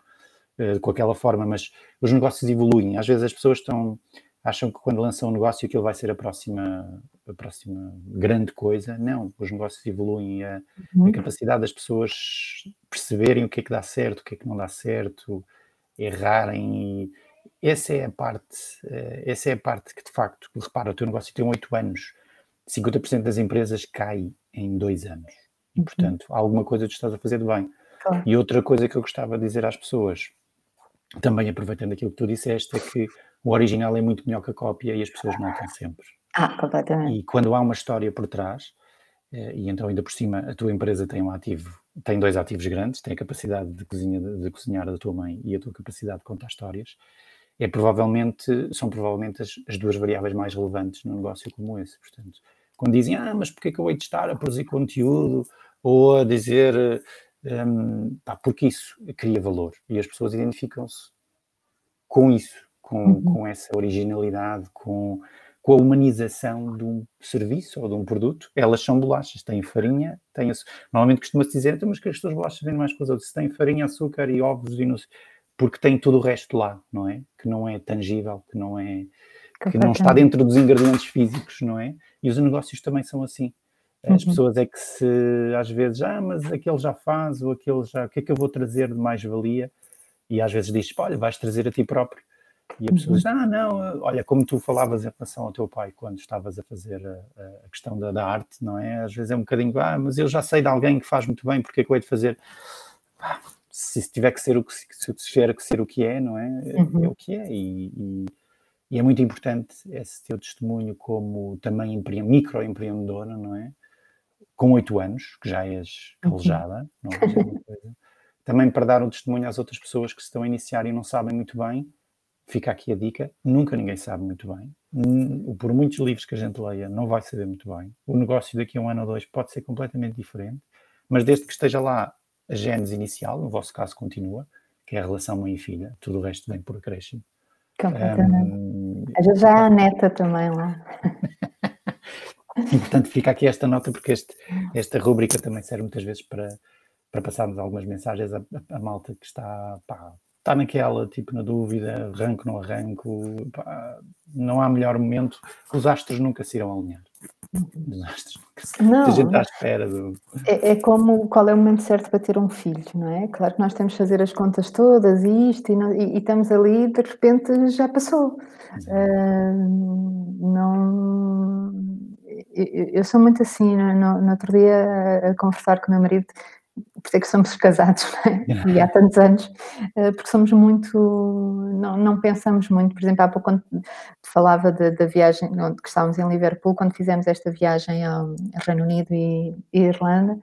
uh, com aquela forma, mas os negócios evoluem, às vezes as pessoas estão, acham que quando lançam um negócio aquilo vai ser a próxima, a próxima grande coisa. Não, os negócios evoluem e a, uhum. a, capacidade das pessoas perceberem o que é que dá certo, o que é que não dá certo, errarem. E essa é a parte, eh, essa é a parte que de facto, repara, o teu negócio tem 8 anos, 50% das empresas cai em 2 anos. E, uhum. portanto, alguma coisa tu estás a fazer de bem. E outra coisa que eu gostava de dizer às pessoas, também aproveitando aquilo que tu disseste, é que o original é muito melhor que a cópia e as pessoas notam sempre. Ah, completamente. E quando há uma história por trás, eh, e então ainda por cima a tua empresa tem um ativo, tem dois ativos grandes, tem a capacidade de, cozinha, de cozinhar da tua mãe e a tua capacidade de contar histórias, é provavelmente, são provavelmente as, as duas variáveis mais relevantes num negócio como esse. Portanto, quando dizem, ah, mas porquê que eu hei de estar a produzir conteúdo ou a dizer, um, pá, porque isso cria valor e as pessoas identificam-se com isso, com, uhum. com essa originalidade, com, com a humanização de um serviço ou de um produto. Elas são bolachas, têm farinha, têm Normalmente costuma-se dizer, então, mas que as tuas bolachas vêm mais outras. Se têm farinha, açúcar e ovos e não sei, porque tem todo o resto lá, não é? Que não é tangível, que não é que não está dentro dos ingredientes físicos, não é? E os negócios também são assim. As uhum. pessoas é que se às vezes, ah, mas aquele já faz, ou aquele já, o que é que eu vou trazer de mais valia? E às vezes diz, olha, vais trazer a ti próprio. E a pessoa uhum. diz, ah, não, olha, como tu falavas em relação ao teu pai quando estavas a fazer a, a questão da, da, arte, não é? Às vezes é um bocadinho, ah, mas eu já sei de alguém que faz muito bem, porque é que eu hei de fazer? Ah, se tiver que ser o que se tiver que ser o que é, não é? Uhum. É o que é. E, e, e, é muito importante esse teu testemunho como também microempreendedora, não é? Com oito anos, que já és uhum. calejada, uhum. não é? também para dar um testemunho às outras pessoas que se estão a iniciar e não sabem muito bem fica aqui a dica: nunca ninguém sabe muito bem. Por muitos livros que a gente leia, não vai saber muito bem. O negócio daqui a um ano ou dois pode ser completamente diferente, mas desde que esteja lá a gênese inicial, no vosso caso continua, que é a relação mãe e filha, tudo o resto vem por acréscimo. Completamente. Um, já há a neta também lá. e portanto fica aqui esta nota, porque este, esta rúbrica também serve muitas vezes para, para passarmos algumas mensagens a, a malta que está, pá, está naquela, tipo, na dúvida, arranco, não arranco, pá, não há melhor momento, os astros nunca se irão alinhar. Os astros nunca se... Não, a gente está à espera do... É, é, como qual é o momento certo para ter um filho, não é? Claro que nós temos que fazer as contas todas e isto, e, não, e, e estamos ali de repente já passou. Uh, não... Eu, eu, sou muito assim, no, no outro dia a, a conversar com o meu marido, por isso é que somos casados, é? e há tantos anos, eh, porque somos muito, não, não pensamos muito, por exemplo, há pouco quando falava da viagem, onde que estávamos em Liverpool, quando fizemos esta viagem ao Reino Unido e, e Irlanda,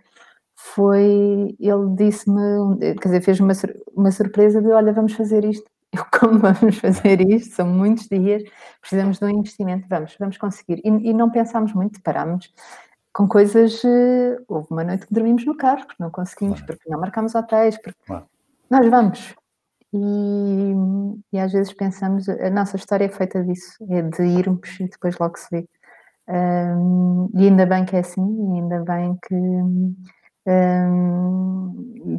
foi, ele disse-me, quer dizer, fez uma, uma surpresa de, olha, vamos fazer isto, eu como vamos fazer isto, são muitos dias, precisamos de um investimento, vamos, vamos conseguir, e, e não pensámos muito, parámos, com coisas. Eh, houve uma noite que dormimos no carro, porque não conseguimos, claro. porque não marcámos hotéis, porque claro. nós vamos. E, e, às vezes pensamos, a nossa história é feita disso, é de irmos e depois logo se vê. Um, e ainda bem que é assim, e ainda bem que, um,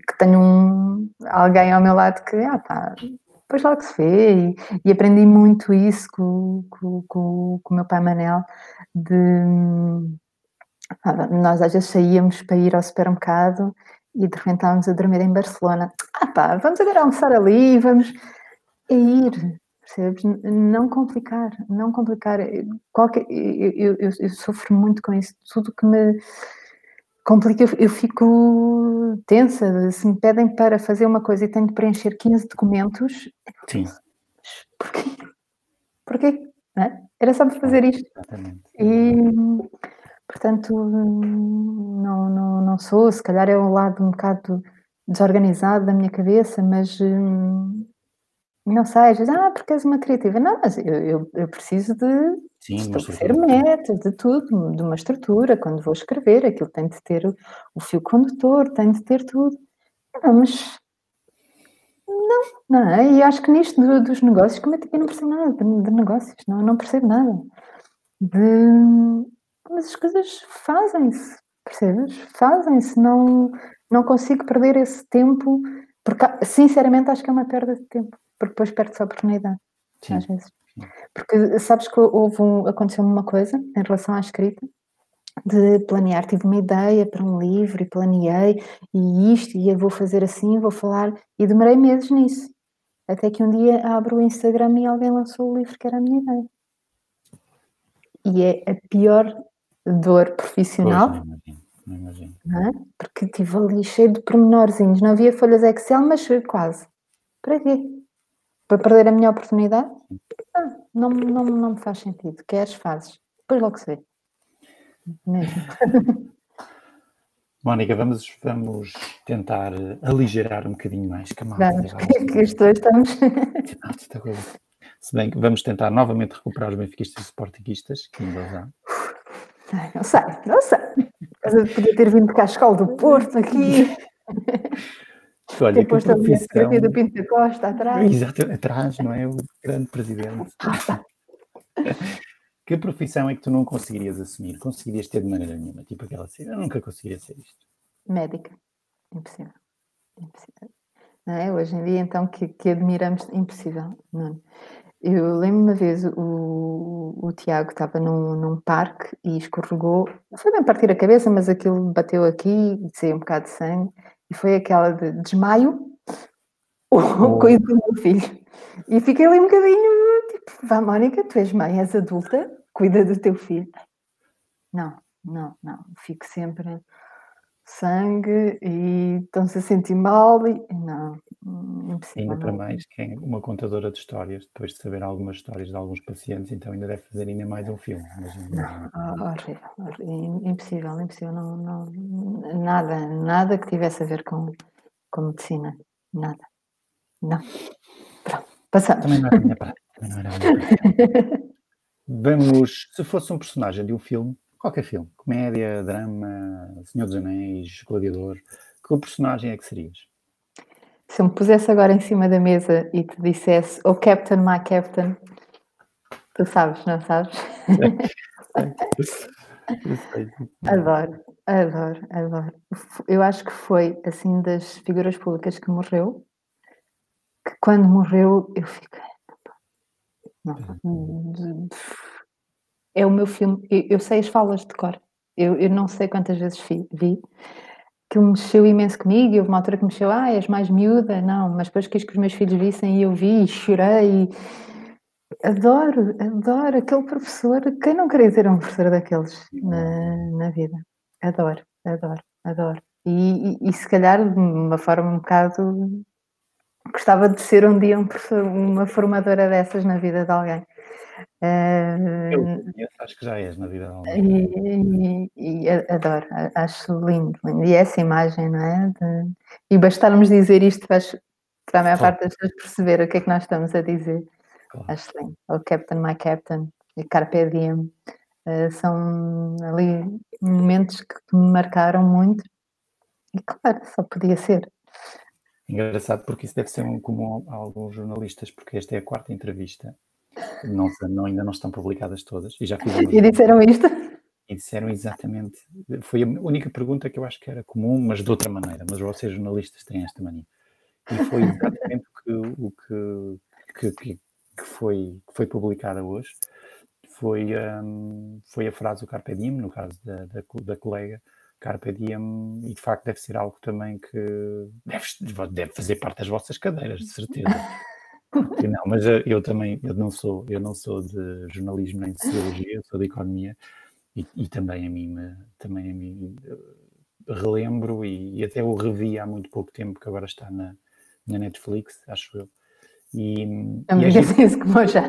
que tenho um, alguém ao meu lado que, ah pá, depois logo se vê. E, e aprendi muito isso com, com, com, com o meu pai Manel, de nós às vezes saíamos para ir ao supermercado e de repente estávamos a dormir em Barcelona. Ah pá, vamos agora almoçar ali, vamos a ir, percebes? Não complicar, não complicar. Qualquer, eu, eu, eu, eu sofro muito com isso. Tudo que me complica, eu, eu fico tensa. Se me pedem para fazer uma coisa e tenho de preencher 15 documentos, Sim. porquê? Porquê? É? Era só para fazer isto. Exatamente. E Portanto, não, não, não sou, se calhar é um lado um bocado desorganizado da minha cabeça, mas hum, não sei, diz, ah, porque és uma criativa. Não, mas eu, eu, eu preciso de Sim, estabelecer metas, de tudo, de uma estrutura. Quando vou escrever, aquilo tem de ter o, o fio condutor, tem de ter tudo. Não, mas não, não é? E acho que nisto do, dos negócios, como eu também não percebo nada de, de negócios, não, não percebo nada. De, mas as coisas fazem-se, percebes? Fazem-se, não, não consigo perder esse tempo, porque sinceramente acho que é uma perda de tempo, porque depois perde-se a oportunidade, Sim. às vezes. Porque sabes que houve um, aconteceu uma coisa em relação à escrita, de planear, tive uma ideia para um livro e planeei, e isto, e eu vou fazer assim, vou falar, e demorei meses nisso. Até que um dia abro o Instagram e alguém lançou o livro que era a minha ideia. E é a pior dor profissional. Pois, não imagino, não imagino. Não é? Porque estive ali cheio de pormenorzinhos, não havia folhas Excel, mas quase. Para quê? Para perder a minha oportunidade? Ah, não, não, não me faz sentido. Queres, fazes. Depois logo se vê. Mesmo. Mónica, vamos, vamos tentar aligerar um bocadinho mais que a malta. Vamos, que, que estamos. Se bem que vamos tentar novamente recuperar os benfiquistas e sportinguistas, que ainda há. Não sei, não sei. Podia ter vindo de Cascal do Porto aqui. Olha, Depois que profissão... a do Pinto da Costa atrás. Exato, atrás, não é? O grande presidente. que profissão é que tu não conseguirias assumir? Conseguirias ter de maneira nenhuma? Tipo aquela assim, eu nunca conseguiria ser isto. Médica. Impossível. Impossível. Não é? Hoje em dia, então, que, que admiramos, impossível. Não é? Eu lembro uma vez o, o Tiago estava num, num parque e escorregou, não foi bem partir a cabeça, mas aquilo bateu aqui e saiu um bocado de sangue, e foi aquela de desmaio, oh. cuido do meu filho. E fiquei ali um bocadinho, tipo, vá Mónica, tu és mãe, és adulta, cuida do teu filho. Não, não, não, fico sempre sangue e estão-se a sentir mal e não, Ainda para mais, quem é uma contadora de histórias, depois de saber algumas histórias de alguns pacientes, então ainda deve fazer ainda mais um filme. Mas, não, ah, horrível, impossível, impossível, não, não, nada, nada que tivesse a ver com, com medicina, nada, não. Pronto, passamos. Também não era a minha também não era a minha. Vamos, se fosse um personagem de um filme, qualquer filme, comédia, drama, Senhor dos Anéis, Gladiador, que personagem é que serias? Se eu me pusesse agora em cima da mesa e te dissesse, oh Captain, my Captain, tu sabes, não sabes? adoro, adoro, adoro. Eu acho que foi, assim, das figuras públicas que morreu, que quando morreu eu fiquei. Uhum. É o meu filme, eu, eu sei as falas de cor. Eu, eu não sei quantas vezes vi, vi aquilo mexeu imenso comigo e houve uma altura que mexeu, ah, és mais miúda, não, mas depois quis que os meus filhos vissem e eu vi e chorei. Adoro, adoro aquele professor. Quem não queria ter um professor daqueles na, na vida? Adoro, adoro, adoro. E, e, e, se calhar de uma forma um bocado gostava de ser um dia um uma formadora dessas na vida de alguém. Eu conheço, acho que já és na vida E, e, e adoro, acho lindo, lindo. E essa imagem, não é? De, e bastarmos dizer isto para, para a maior claro. parte das pessoas perceber o que é que nós estamos a dizer. Claro. Acho lindo. O Captain, My Captain, e Carpe Diem, uh, são ali momentos que me marcaram muito. E claro, só podia ser. Engraçado, porque isso deve ser um comum a alguns jornalistas, porque esta é a quarta entrevista não, não, ainda não estão publicadas todas. E já fiz E disseram isto? E disseram exatamente. Foi a única pergunta que eu acho que era comum, mas de outra maneira. Mas vocês, jornalistas, têm esta mania. E foi exatamente o que, o que, que, que, foi, que foi publicada hoje. Foi, um, foi a frase do Carpe Diem, no caso da, da, da colega, Carpe Diem, e de facto deve ser algo também que deve, deve fazer parte das vossas cadeiras, de certeza. Não, mas eu também, eu não sou, eu não sou de jornalismo nem de sociologia, sou de economia e, e também a mim, também a mim relembro e, e, até o revi há muito pouco tempo que agora está na, na Netflix, acho eu. E, é e gente, isso como já.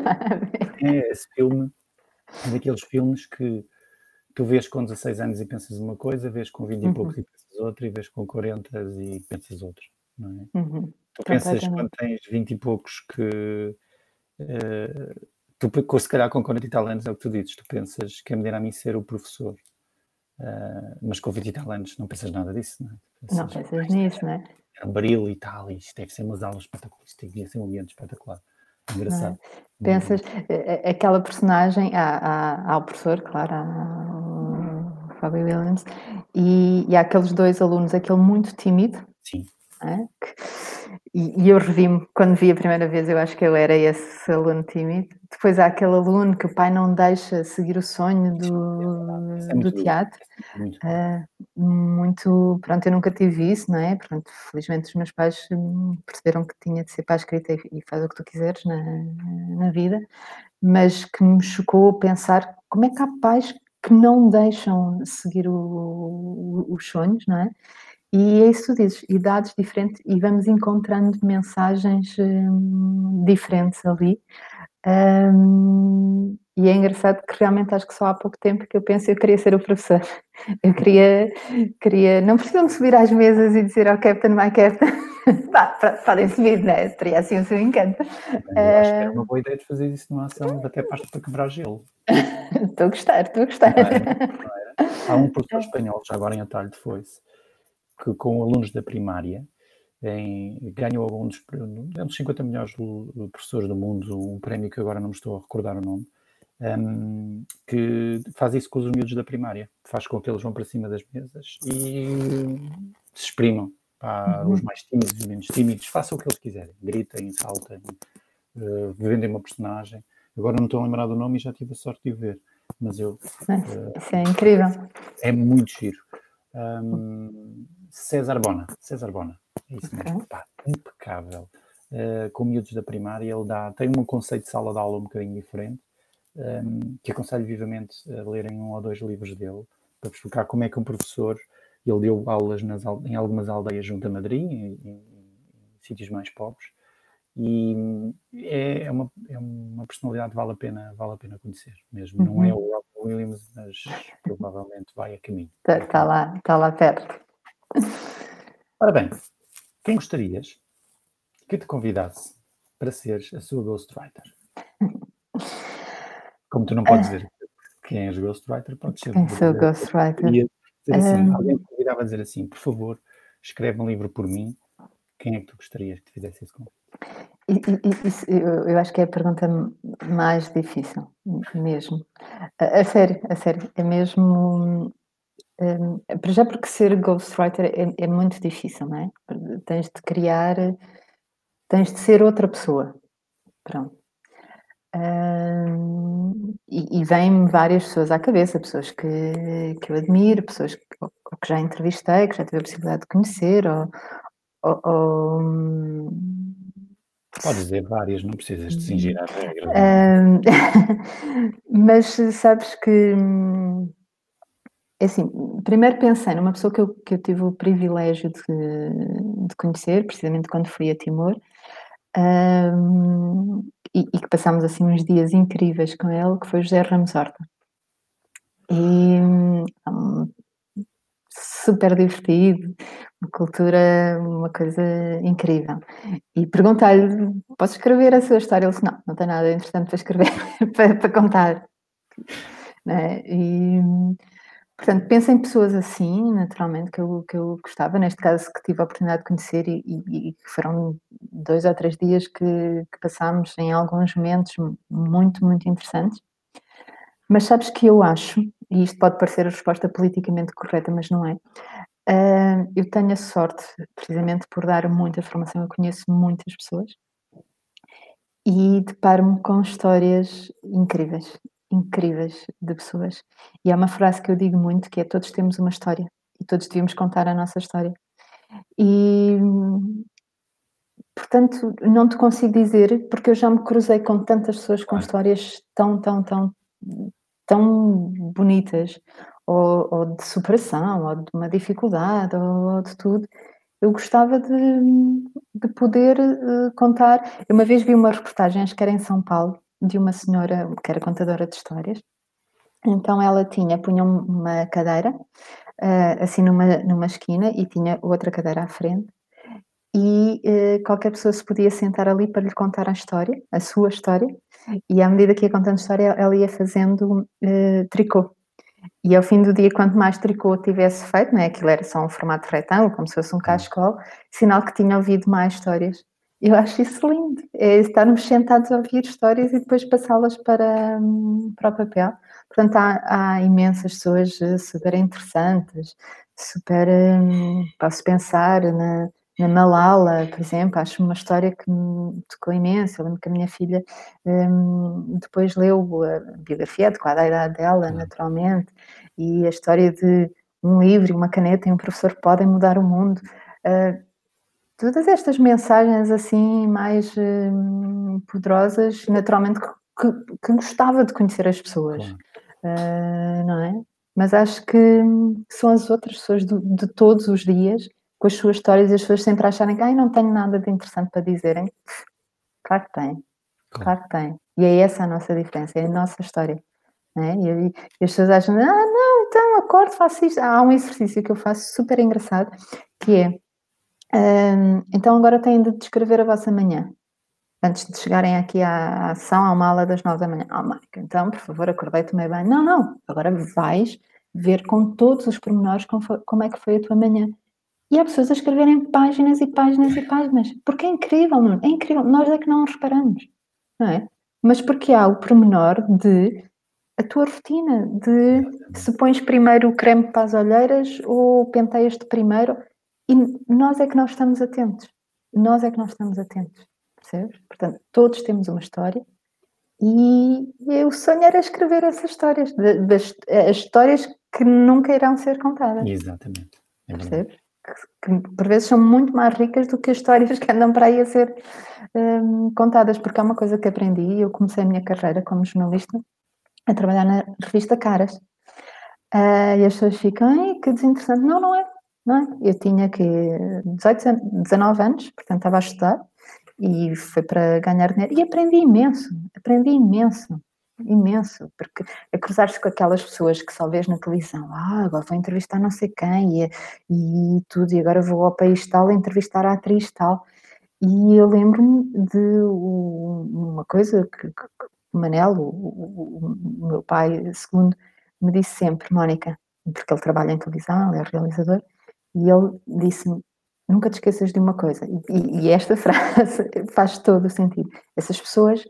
É, esse filme é daqueles filmes que tu vês com 16 anos e pensas uma coisa, vês com 20 uhum. e poucos e pensas outra, e vês com 40 e pensas outra, não é? Uhum. Tu pensas quando tens 20 e poucos que. Uh, tu, se calhar com 40 e tal anos é o que tu dizes, tu pensas que é me a mim ser o professor. Uh, mas com 20 e tal anos não pensas nada disso, não é? Pensas, não pensas nisso, não é? É um baril e tal, e isto deve ser umas aulas espetaculares, isto devia ser um ambiente espetacular. Engraçado. É? Pensas, eh, aquela personagem, há, há, há o professor, claro, há o Fábio Williams, e, e há aqueles dois alunos, aquele muito tímido, Sim. É? Que, e, e eu revi-me, quando vi a primeira vez, eu acho que eu era esse aluno tímido. Depois há aquele aluno que o pai não deixa seguir o sonho do, é do teatro. Muito, uh, muito, pronto, eu nunca tive isso, não é? Pronto, felizmente os meus pais hum, perceberam que tinha de ser para a escrita e, e faz o que tu quiseres na, na vida, mas que me chocou pensar como é que há pais que não deixam seguir o, o, os sonhos, não é? E é isso que tu dizes, idades diferentes, e vamos encontrando mensagens hum, diferentes ali. Um, e é engraçado que realmente acho que só há pouco tempo que eu penso eu queria ser o professor. Eu queria, queria não precisam subir às mesas e dizer ao oh, Captain, my Captain. podem subir, né? Teria assim o seu encanto. Eu acho que era uma boa ideia de fazer isso numa ação, até para quebrar gelo. estou a gostar, estou a gostar. Não era, não era. Há um professor espanhol, já agora em atalho de foice, que com alunos da primária em, ganhou um dos, um dos 50 melhores professores do mundo, um prémio que agora não me estou a recordar o nome, um, que faz isso com os miúdos da primária, faz com que eles vão para cima das mesas e se exprimam. Pá, uhum. Os mais tímidos, os menos tímidos, façam o que eles quiserem, gritem, saltem, uh, vendem uma personagem. Agora não estou a lembrar do nome e já tive a sorte de o ver, mas eu. Uh, isso é incrível. É muito giro. Um, César Bona, César Bona, é isso mesmo, okay. pá, impecável. Uh, com miúdos da primária, ele dá, tem um conceito de sala de aula um bocadinho diferente, um, que aconselho vivamente a lerem um ou dois livros dele, para explicar como é que um professor, ele deu aulas nas, em algumas aldeias junto a Madrid, em, em, em sítios mais pobres, e é, é uma, é uma personalidade que vale a pena, vale a pena conhecer mesmo. Uhum. Não é o Robin Williams, mas provavelmente vai a caminho. Está tá lá, está lá perto. Ora bem, quem gostarias que te convidasse para seres a sua ghostwriter? Como tu não podes dizer quem és ghostwriter, pode ser. Quem sou ghostwriter? Dizer assim, um... Alguém te convidava a dizer assim, por favor, escreve um livro por mim quem é que tu gostarias que te fizesse isso com? Isso, eu, eu acho que é a pergunta mais difícil, mesmo. A, a sério, a sério. É mesmo. Um, já porque ser ghostwriter é, é muito difícil, não é? Tens de criar, tens de ser outra pessoa. Pronto. Um, e, e vêm-me várias pessoas à cabeça, pessoas que, que eu admiro, pessoas que, que já entrevistei, que já tive a possibilidade de conhecer, ou, ou, ou Podes dizer várias, não precisas de cingir à regra. Um, mas sabes que é assim, primeiro pensei numa pessoa que eu, que eu tive o privilégio de, de conhecer, precisamente quando fui a Timor, um, e, e, que passámos assim uns dias incríveis com ele, que foi José Ramos Horta. E um, super divertido, uma cultura, uma coisa incrível. E perguntei-lhe, posso escrever a sua história? Ele disse, não, não tem nada interessante para escrever, para, para, contar. Né? E, portanto, penso em pessoas assim, naturalmente, que eu, que eu gostava, neste caso que tive a oportunidade de conhecer e, e, e foram dois ou três dias que, que passámos em alguns momentos muito, muito interessantes. Mas sabes que eu acho, e isto pode parecer a resposta politicamente correta, mas não é. Uh, eu tenho a sorte, precisamente por dar muita formação, eu conheço muitas pessoas e deparo-me com histórias incríveis, incríveis de pessoas. E há uma frase que eu digo muito que é todos temos uma história e todos devíamos contar a nossa história. E portanto, não te consigo dizer porque eu já me cruzei com tantas pessoas com histórias tão, tão, tão tão bonitas, ou, ou, de superação, ou de uma dificuldade, ou, ou de tudo. Eu gostava de, de poder uh, contar. Eu uma vez vi uma reportagem, acho que era em São Paulo, de uma senhora que era contadora de histórias. Então ela tinha, punha uma cadeira, uh, assim numa, numa esquina, e tinha outra cadeira à frente, e uh, qualquer pessoa se podia sentar ali para lhe contar a história, a sua história, e à medida que ia contando a história, ela ia fazendo uh, tricô. E ao fim do dia, quanto mais tricô tivesse feito, né, aquilo era só um formato retângulo, como se fosse um cachecol, sinal que tinha ouvido mais histórias. Eu acho isso lindo, é estarmos sentados a ouvir histórias e depois passá-las para, um, para o papel. Portanto, há, há imensas pessoas eh, super interessantes, super. Um, posso pensar na na Malala, por exemplo, acho uma história que me tocou imenso. Eu lembro que a minha filha um, depois leu a biografia adequada à idade dela, naturalmente, e a história de um livro e uma caneta e um professor podem mudar o mundo. Uh, todas estas mensagens assim mais uh, poderosas, naturalmente que, que, gostava de conhecer as pessoas, uh, não é? Mas acho que são as outras pessoas de, de todos os dias com as suas histórias e as pessoas sempre acharem que Ai, não tenho nada de interessante para dizerem. Claro que tem, claro que tem. E é essa a nossa diferença, é a nossa história. É? E, e, as pessoas acham, ah, não, então acordo, faço isto. Há um exercício que eu faço super engraçado, que é, um, então agora têm de descrever a vossa manhã. Antes de chegarem aqui à ação, à uma aula das nove da manhã. Oh, Mike, então, por favor, acordei, tomei bem. Não, não, agora vais ver com todos os pormenores como, é que foi a tua manhã. E há pessoas a escreverem páginas e páginas e páginas, porque é incrível, é incrível, nós é que não reparamos, não é? Mas porque há o pormenor de a tua rotina, de se pões primeiro o creme para as olheiras ou penteias-te primeiro, e nós é que não estamos atentos, nós é que não estamos atentos, percebes? Portanto, todos temos uma história e eu sonho era escrever essas histórias, das, as histórias que nunca irão ser contadas. Exatamente. É percebes? que, por vezes são muito mais ricas do que as histórias que andam para aí a ser um, contadas, porque é uma coisa que aprendi, eu comecei a minha carreira como jornalista a trabalhar na revista Caras. Uh, e as pessoas ficam, Ai, que desinteressante. Não, não é. É? Eu tinha que 18, 19 anos, portanto estava a estudar e foi para ganhar dinheiro e aprendi imenso, aprendi imenso imenso, porque a cruzar-se com aquelas pessoas que só vês na televisão, ah, agora vou entrevistar não sei quem e, e tudo, e agora vou ao país tal entrevistar a atriz tal. E eu lembro-me de uma coisa que, que Manel, o, o, o, meu pai segundo, me disse sempre, Mónica, porque ele trabalha em televisão, ele é realizador, e ele disse-me, nunca te esqueças de uma coisa, e, e esta frase faz todo o sentido. Essas pessoas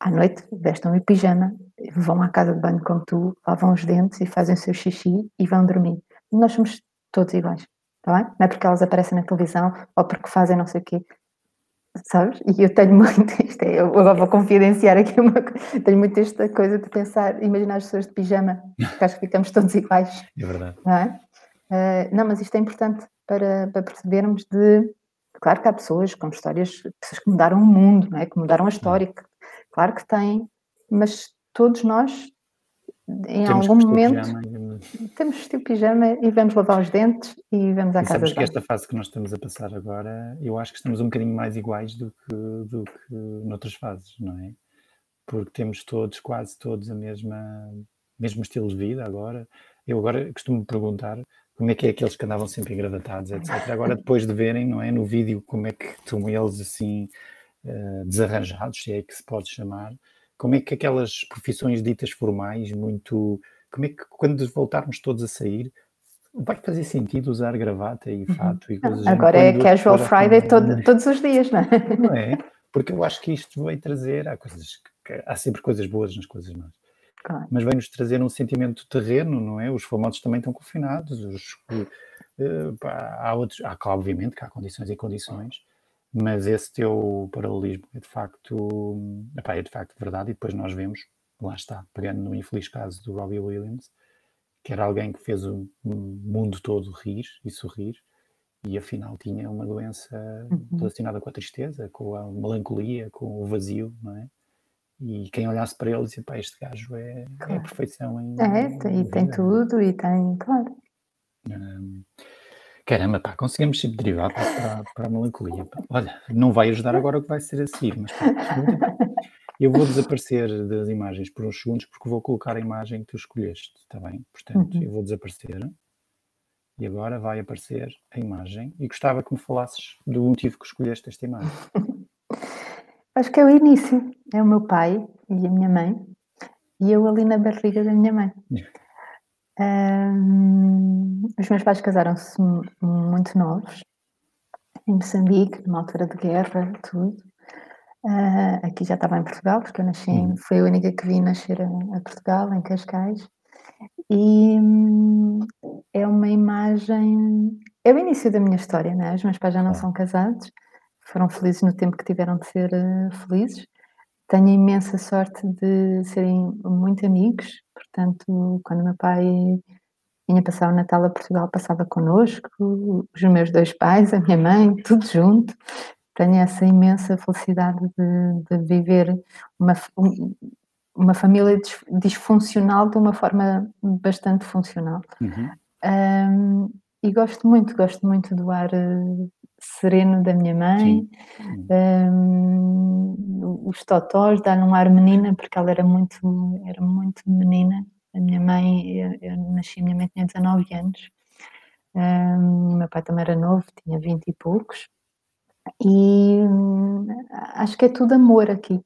à noite vestem o pijama, vão à casa de banho como tu, lavam os dentes e fazem o seu xixi e vão dormir. Nós somos todos iguais, está bem? Não é porque elas aparecem na televisão ou porque fazem não sei o quê, sabes? E eu tenho muito isto, é, eu agora vou confidenciar aqui uma coisa, tenho muito esta coisa de pensar, imaginar as pessoas de pijama, porque acho que ficamos todos iguais. É verdade. Não, é? Uh, não mas isto é importante para, para percebermos de Claro que há pessoas com histórias, pessoas que mudaram o mundo, não é? que mudaram a história, que, claro que têm, mas todos nós, em temos algum momento, pijama. temos vestir pijama e vamos lavar os dentes e vamos à e casa sabes que esta fase que nós estamos a passar agora, eu acho que estamos um bocadinho mais iguais do que, do que noutras fases, não é? Porque temos todos, quase todos, a mesma mesmo estilo de vida agora. Eu agora costumo perguntar como é que é aqueles que andavam sempre engravatados, etc. Agora, depois de verem, não é, no vídeo, como é que estão eles assim uh, desarranjados, se é que se pode chamar, como é que aquelas profissões ditas formais, muito. Como é que quando voltarmos todos a sair, vai fazer sentido usar gravata e uhum. fato e coisas Agora é casual Friday todo, todos os dias, não é? Não é? Porque eu acho que isto vai trazer. Há, coisas, há sempre coisas boas nas coisas más. Claro. Mas vem-nos trazer um sentimento terreno, não é? Os famosos também estão confinados. Os, uh, pá, há outros, há, obviamente que há condições e condições, mas esse teu paralelismo é de facto, epá, é de facto verdade. E depois nós vemos, lá está, pegando no infeliz caso do Robbie Williams, que era alguém que fez o mundo todo rir e sorrir, e afinal tinha uma doença uhum. relacionada com a tristeza, com a melancolia, com o vazio, não é? E quem olhasse para ele dizia, pá, este gajo é, claro. é a perfeição em. É, em, e tem tudo e tem, claro. Um, caramba, pá, conseguimos sempre derivar para, para, para, a melancolia. Pá. Olha, não vai ajudar agora o que vai ser a seguir, mas pá, eu vou desaparecer das imagens por uns segundos porque vou colocar a imagem que tu escolheste, está bem? Portanto, uhum. eu vou desaparecer e agora vai aparecer a imagem e gostava que me falasses do motivo que escolheste esta imagem. Acho que é o início. É o meu pai e a minha mãe e eu ali na barriga da minha mãe. Um, os meus pais casaram-se muito novos, em Moçambique, numa altura de guerra, tudo. Uh, aqui já estava em Portugal, porque eu nasci, uhum. foi a única que vim nascer a, a Portugal, em Cascais. E hum, é uma imagem, é o início da minha história, né? Os meus pais já não são casados, foram felizes no tempo que tiveram de ser uh, felizes. Tenho imensa sorte de serem muito amigos, portanto, quando meu pai vinha passar o Natal a Portugal, passava connosco, os meus dois pais, a minha mãe, tudo junto. Tenho essa imensa felicidade de, de viver uma, uma família disfuncional de uma forma bastante funcional. Uhum. Um, e gosto muito, gosto muito do ar uh, sereno da minha mãe, um, os totós dão um ar menina, porque ela era muito, era muito menina. A minha mãe, eu, eu nasci, a minha mãe tinha 19 anos, um, meu pai também era novo, tinha 20 e poucos, e um, acho que é tudo amor aqui.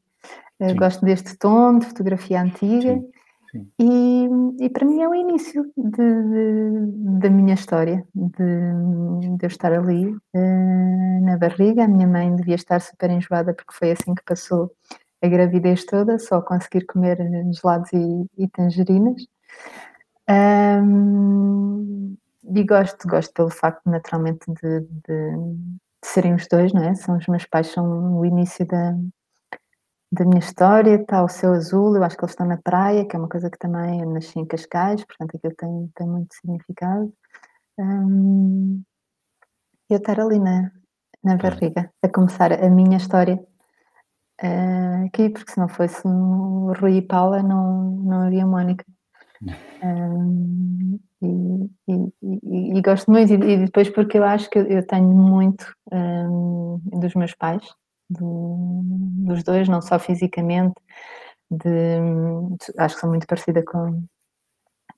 gosto deste tom de fotografia antiga. Sim. E, e para mim é o início de, de, da minha história, de, de eu estar ali uh, na barriga. A minha mãe devia estar super enjoada porque foi assim que passou a gravidez toda, só conseguir comer gelados e, e tangerinas. Um, e gosto, gosto pelo facto naturalmente de, de, de serem os dois, não é? São os meus pais, são o início da, da minha história, está o céu azul, eu acho que eles estão na praia, que é uma coisa que também eu nasci em Cascais, portanto aquilo tem, tem muito significado. Eu estar ali na, na barriga, a começar a minha história uh, aqui, porque se não fosse o Rui e Paula, não, não havia Mónica. Um, e, e, e, e, gosto muito, e, depois porque eu acho que eu tenho muito um, dos meus pais, do, dos dois, não só fisicamente, de, acho que sou muito parecida com,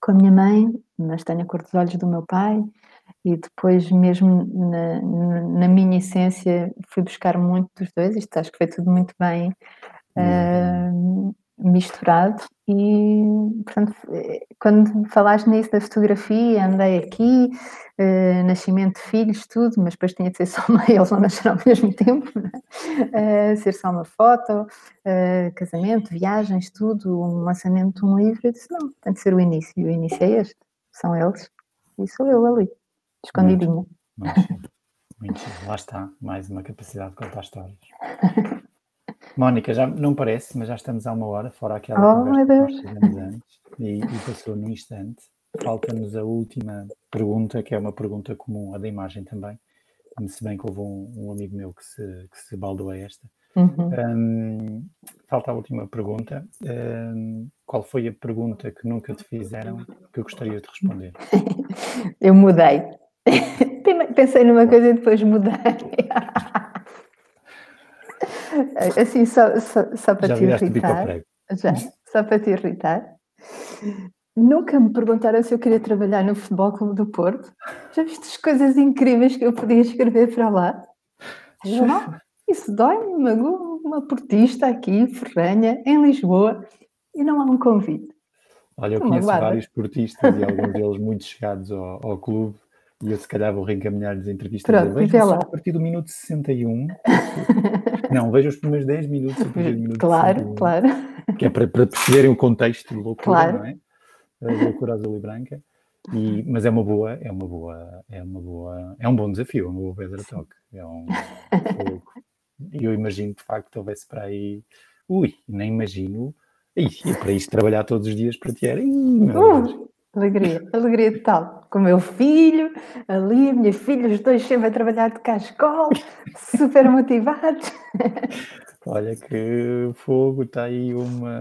com a minha mãe, mas tenho a cor dos olhos do meu pai, e depois mesmo na, na minha essência fui buscar muito dos dois, isto acho que foi tudo muito bem uh, misturado e, portanto, quando falaste nisso da fotografia, andei aqui, uh, nascimento de filhos, tudo, mas depois tinha de ser só uma, eles não nasceram ao mesmo tempo, uh, ser só uma foto, uh, casamento, viagens, tudo, um lançamento de um livro, eu disse, não, tem de ser o início, e o início é este, são eles, e sou eu ali, escondidinha. Muito, muito, muito, lá está, mais uma capacidade de contar histórias. Mónica, já não parece, mas já estamos há uma hora, fora aquela oh, conversa que nós fizemos antes, e, e passou num instante. Falta-nos a última pergunta, que é uma pergunta comum, a da imagem também, se bem que houve um, um amigo meu que se, que se baldou a esta. Uhum. Um, falta a última pergunta. Um, qual foi a pergunta que nunca te fizeram que eu gostaria de responder? eu mudei. Pensei numa coisa e depois mudei. Assim, só, só, só para Já te irritar. Já, só para te irritar. Nunca me perguntaram se eu queria trabalhar no Futebol Clube do Porto. Já viste as coisas incríveis que eu podia escrever para lá? Isso dói-me, magoa uma portista aqui, Ferranha, em Lisboa, e não há um convite. Olha, eu conheço vários portistas e alguns deles muito chegados ao, ao clube e eu se calhar vou reencaminhar-lhes a entrevista. Pronto, veja lá. a partir do minuto 61. não, veja os primeiros 10 minutos. Minuto claro, 61, claro. Que é para, para perceberem o contexto de loucura, claro. não é? A loucura azul e branca. E, mas é uma boa, é uma boa, é uma boa, é um bom desafio, é uma boa pedra toque. É um, e eu imagino que de facto houvesse para aí, ui, nem imagino, e, e para isto trabalhar todos os dias para ti era, uh, Alegria, alegria total. Com o meu filho, ali, a minha filha, os dois sempre a trabalhar de cascola, super motivados. Olha que fogo, está aí uma.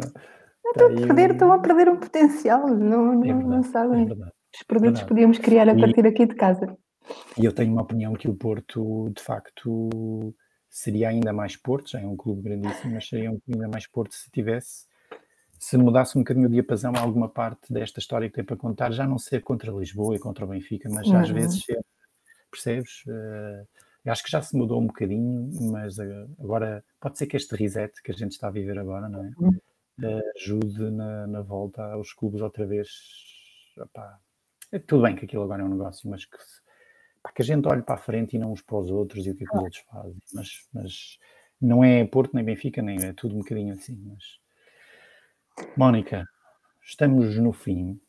Estou a, perder, um... estão a perder um potencial, não, não, é verdade, não sabem. É Os produtos que podíamos criar a partir e, aqui de casa. E eu tenho uma opinião que o Porto, de facto, seria ainda mais Porto, já é um clube grandíssimo, mas seria ainda mais Porto se tivesse se mudasse um bocadinho o diapasão a alguma parte desta história que tem para contar, já não ser contra Lisboa e contra o Benfica, mas uhum. às vezes ser, percebes? Uh, acho que já se mudou um bocadinho, mas uh, agora pode ser que este reset que a gente está a viver agora, não é? Uhum. Uh, ajude na, na, volta aos clubes outra vez. Opá, é tudo bem que aquilo agora é um negócio, mas que, pá, que a gente olhe para a frente e não uns para os outros e o que é que os outros fazem. Mas, mas não é Porto nem Benfica, nem é tudo um bocadinho assim, mas Mónica, estamos no fim.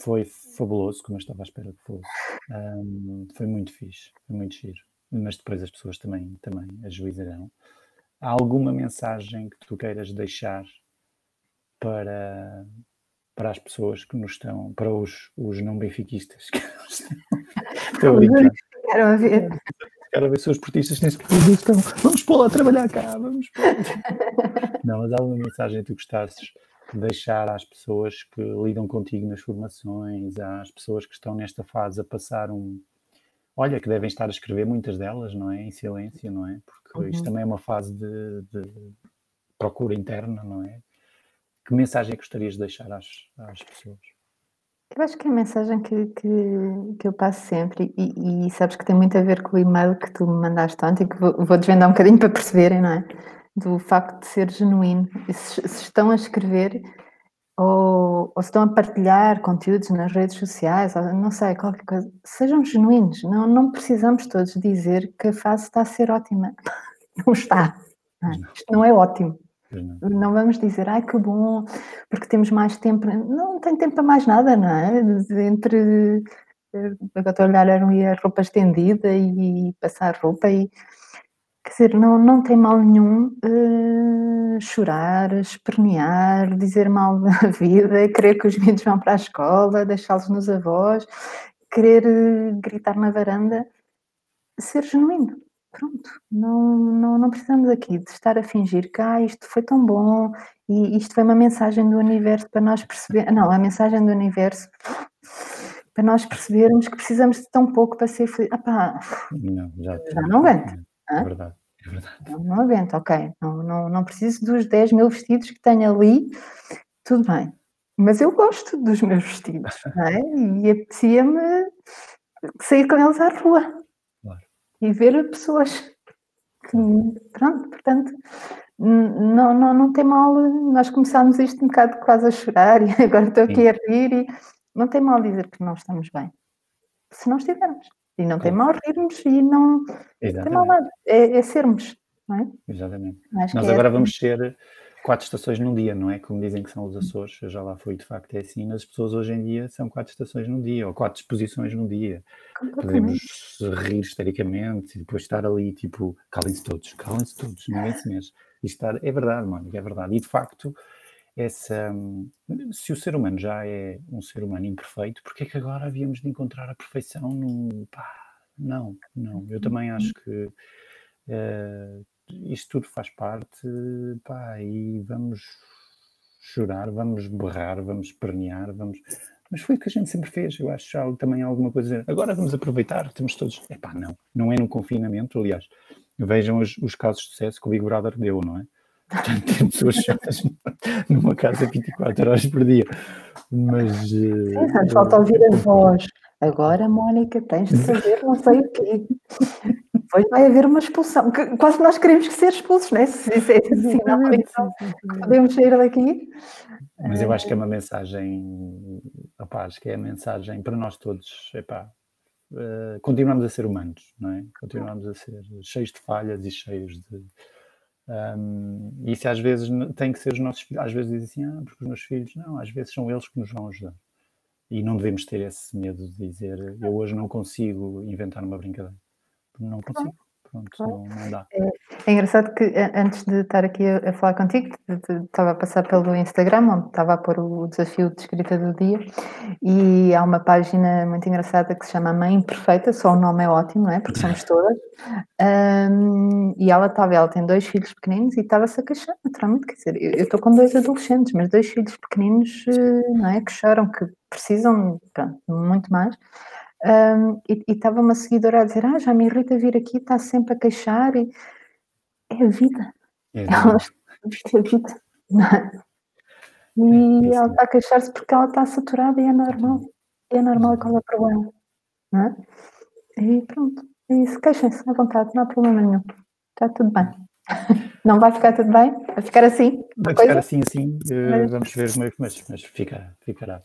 Foi fabuloso, como eu estava à espera que fosse. Um, foi muito fixe, foi muito giro. Mas depois as pessoas também, também ajuizarão. Há alguma mensagem que tu queiras deixar para, para as pessoas que nos estão, para os, os não benfiquistas que nos estão. Quero a ver. Quero ver se os portistas têm estão. Vamos pô-la a trabalhar cá, vamos pô Não, mas há alguma mensagem que tu gostasses deixar às pessoas que lidam contigo nas formações, às pessoas que estão nesta fase a passar um. Olha, que devem estar a escrever muitas delas, não é? Em silêncio, não é? Porque uhum. isto também é uma fase de, de, procura interna, não é? Que mensagem é gostarias de deixar às, às pessoas? Eu acho que é a mensagem que, que, que eu passo sempre, e, e, sabes que tem muito a ver com o e-mail que tu me mandaste ontem, que vou, vou desvendar um bocadinho para perceberem, não é? do facto de ser genuíno. Se, se estão a escrever ou, ou, se estão a partilhar conteúdos nas redes sociais, não sei, qualquer coisa, sejam genuínos. Não, não precisamos todos dizer que a fase está a ser ótima. Não está. Não é? Isto não é ótimo. Não. não. vamos dizer, ai que bom, porque temos mais tempo. Não, tem tempo para mais nada, não é? Entre. Agora estou a olhar a roupa estendida e passar roupa e Quer dizer, não, não tem mal nenhum uh, chorar, espernear, dizer mal da vida, querer que os miúdos vão para a escola, deixá-los nos avós, querer uh, gritar na varanda, ser genuíno. Pronto, não, não, não precisamos aqui de estar a fingir que ah, isto foi tão bom e isto foi uma mensagem do universo para nós perceber. Não, a mensagem do universo para nós percebermos que precisamos de tão pouco para ser feliz. Ah, pá, não, já, já não aguento. É verdade. É verdade. Não aguento, ok. Não, não, não preciso dos 10 mil vestidos que tenho ali, tudo bem. Mas eu gosto dos meus vestidos, não é? E apetecia-me sair com eles à rua. E ver pessoas que, pronto, portanto, não, não, não tem mal, nós começámos isto um bocado quase a chorar e agora estou aqui a rir e não tem mal dizer que não estamos bem. Se não estivermos. E não tem mal rirmos e não Exatamente. tem mal nada. É, é sermos, não é? Exatamente. Nós é agora assim. vamos ser quatro estações num dia, não é? Como dizem que são os Açores, eu já lá fui, de facto é assim, mas as pessoas hoje em dia são quatro estações num dia, ou quatro exposições num dia. Podemos rir histericamente e depois estar ali, tipo, calem-se todos, calem-se todos, ninguém se mexe. E estar, é verdade, mano, é verdade. E de facto, essa, se o ser humano já é um ser humano imperfeito, porque é que agora havíamos de encontrar a perfeição no. Pá, não, não. Eu também acho que uh, isto tudo faz parte, pá, e vamos chorar, vamos berrar, vamos pernear, vamos. Mas foi o que a gente sempre fez, eu acho já também alguma coisa. Agora vamos aproveitar, temos todos. Epá, não, não é no confinamento, aliás. Vejam os, os casos de sucesso que o Big Brother deu, não é? Portanto, tem pessoas chatas numa casa 24 horas por dia. Mas. Sim, uh, falta ouvir a voz. Agora, Mónica, tens de fazer não sei o quê. Depois vai haver uma expulsão. Que, quase nós queremos ser expulsos, não é? Se isso é sinal, então podemos sair daqui. Mas eu acho que é uma mensagem, rapaz, que é a mensagem para nós todos. Epá, uh, continuamos a ser humanos, não é? Continuamos a ser cheios de falhas e cheios de um, e isso às vezes tem que ser os nossos filhos. Às vezes dizem assim, ah, porque os meus filhos, não, às vezes são eles que nos vão ajudar. E não devemos ter esse medo de dizer, eu hoje não consigo inventar uma brincadeira. Não consigo. Pronto, não, não dá. É, é, engraçado que antes de estar aqui a, a falar contigo, estava a passar pelo Instagram, onde estava a pôr o desafio de escrita do dia, e há uma página muito engraçada que se chama Mãe Perfeita, só o nome é ótimo, não é? Porque somos todas. Um, e ela estava, ela tem dois filhos pequeninos e estava-se a queixar, naturalmente, quer dizer, eu estou com dois adolescentes, mas dois filhos pequeninos, eh, não é? Que choram, que precisam, pronto, muito mais. Um, e estava uma seguidora a dizer: Ah, já me irrita vir aqui, está sempre a queixar. E... É a vida. É a vida. é a vida. E é ela está a queixar-se porque ela está saturada e é normal. E é normal qual é o problema. Não é? E pronto. E se queixem-se à vontade, não há problema nenhum. Está tudo bem. Não vai ficar tudo bem? Vai ficar assim? Vai ficar coisa? assim, assim. Uh, vamos ver, mas, mas fica, ficará.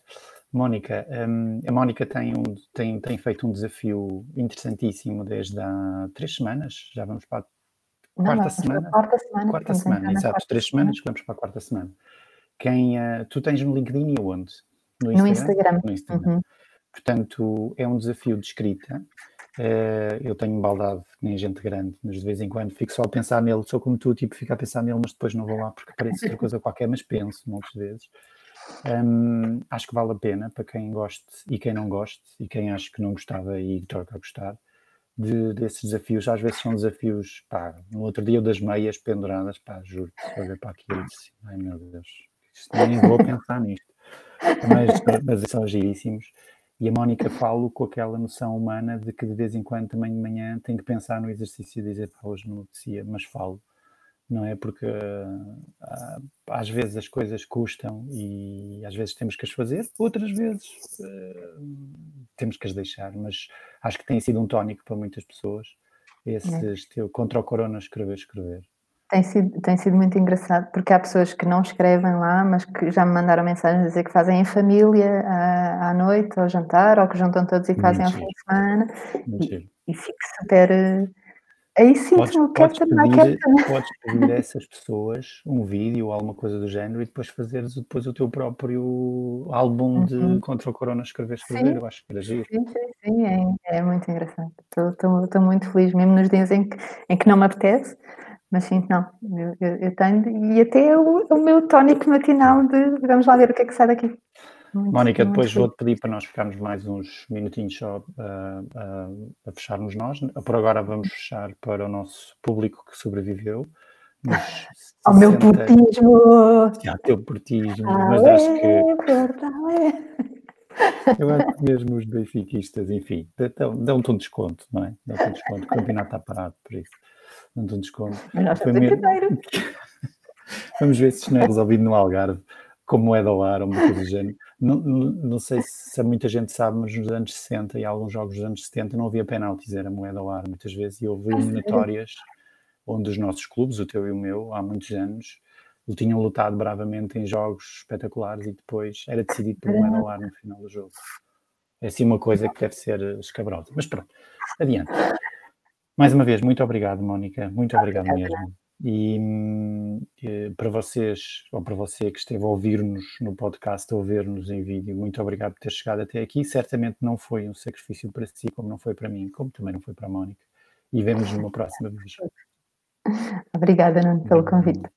Mónica, um, a Mónica tem, um, tem, tem feito um desafio interessantíssimo desde há três semanas, já vamos para a quarta não, semana. Quarta semana. Quarta semana, exato, três semanas que vamos para a quarta semana. Quem, uh, tu tens no LinkedIn e onde? No Instagram. No Instagram. No Instagram. Uhum. Portanto, é um desafio de escrita. Uh, eu tenho baldade, nem gente grande, mas de vez em quando fico só a pensar nele, sou como tu, tipo, fico a pensar nele, mas depois não vou lá porque parece outra coisa qualquer, mas penso muitas vezes. Um, acho que vale a pena para quem goste e quem não goste, e quem acha que não gostava e toca a gostar, de, desses desafios. Às vezes são desafios, pá, no outro dia das meias penduradas, pá, juro-te, olha para aquilo e disse, ai meu Deus, nem vou pensar nisto. Mas, mas são giríssimos. E a Mónica falo com aquela noção humana de que de vez em quando, também de manhã, tenho que pensar no exercício e dizer, pá, hoje não apetecia, mas falo não é? Porque uh, às vezes as coisas custam e às vezes temos que as fazer, outras vezes uh, temos que as deixar, mas acho que tem sido um tónico para muitas pessoas esse é. contra o corona escrever, escrever. Tem sido, tem sido muito engraçado, porque há pessoas que não escrevem lá, mas que já me mandaram mensagens a dizer que fazem em família à, à noite, ao jantar, ou que juntam todos e fazem ao fim de semana. E, e fico super Aí sim, podes, não podes pedir, podes pedir a essas pessoas um vídeo ou alguma coisa do género e depois fazeres depois o teu próprio álbum uhum. de contra o corona escrever, escrever, eu acho que era giro. Sim, sim, sim é, é, muito engraçado. Estou muito feliz, mesmo nos dias em que, em que não me apetece, mas sim, não, eu, eu, eu tenho, e até o, o meu tónico matinal de vamos lá ver o que é que sai daqui. Muito, Mónica, depois vou-te pedir para nós ficarmos mais uns minutinhos só uh, uh, a fecharmos nós. Por agora vamos fechar para o nosso público que sobreviveu. Ao meu portismo! Ao teu portismo, ah, mas acho que. Eu acho que mesmo os benfiquistas, enfim, dão-te um desconto, não é? Dão-te um desconto, o campeonato está parado, por isso. Dão-te um desconto. Mas nós estamos mesmo... Vamos ver se isto não é resolvido no Algarve, como moeda ao ar ou uma coisa do género. Não, não, sei se muita gente sabe, mas nos anos 60 e alguns jogos dos anos 70 não havia penaltis, era moeda ao ar muitas vezes, e houve eliminatórias onde os nossos clubes, o teu e o meu, há muitos anos, tinham lutado bravamente em jogos espetaculares e depois era decidido por um medalar no final do jogo. É assim uma coisa que deve ser escabrosa. Mas pronto, adiante. Mais uma vez, muito obrigado, Mónica. Muito obrigado mesmo. E, e, para vocês, ou para você que esteve a ouvir-nos no podcast, a ouvir-nos em vídeo, muito obrigado por ter chegado até aqui. Certamente não foi um sacrifício para si, como não foi para mim, como também não foi para a Mónica. E vemos numa próxima vez. Obrigada, Nuno, pelo convite.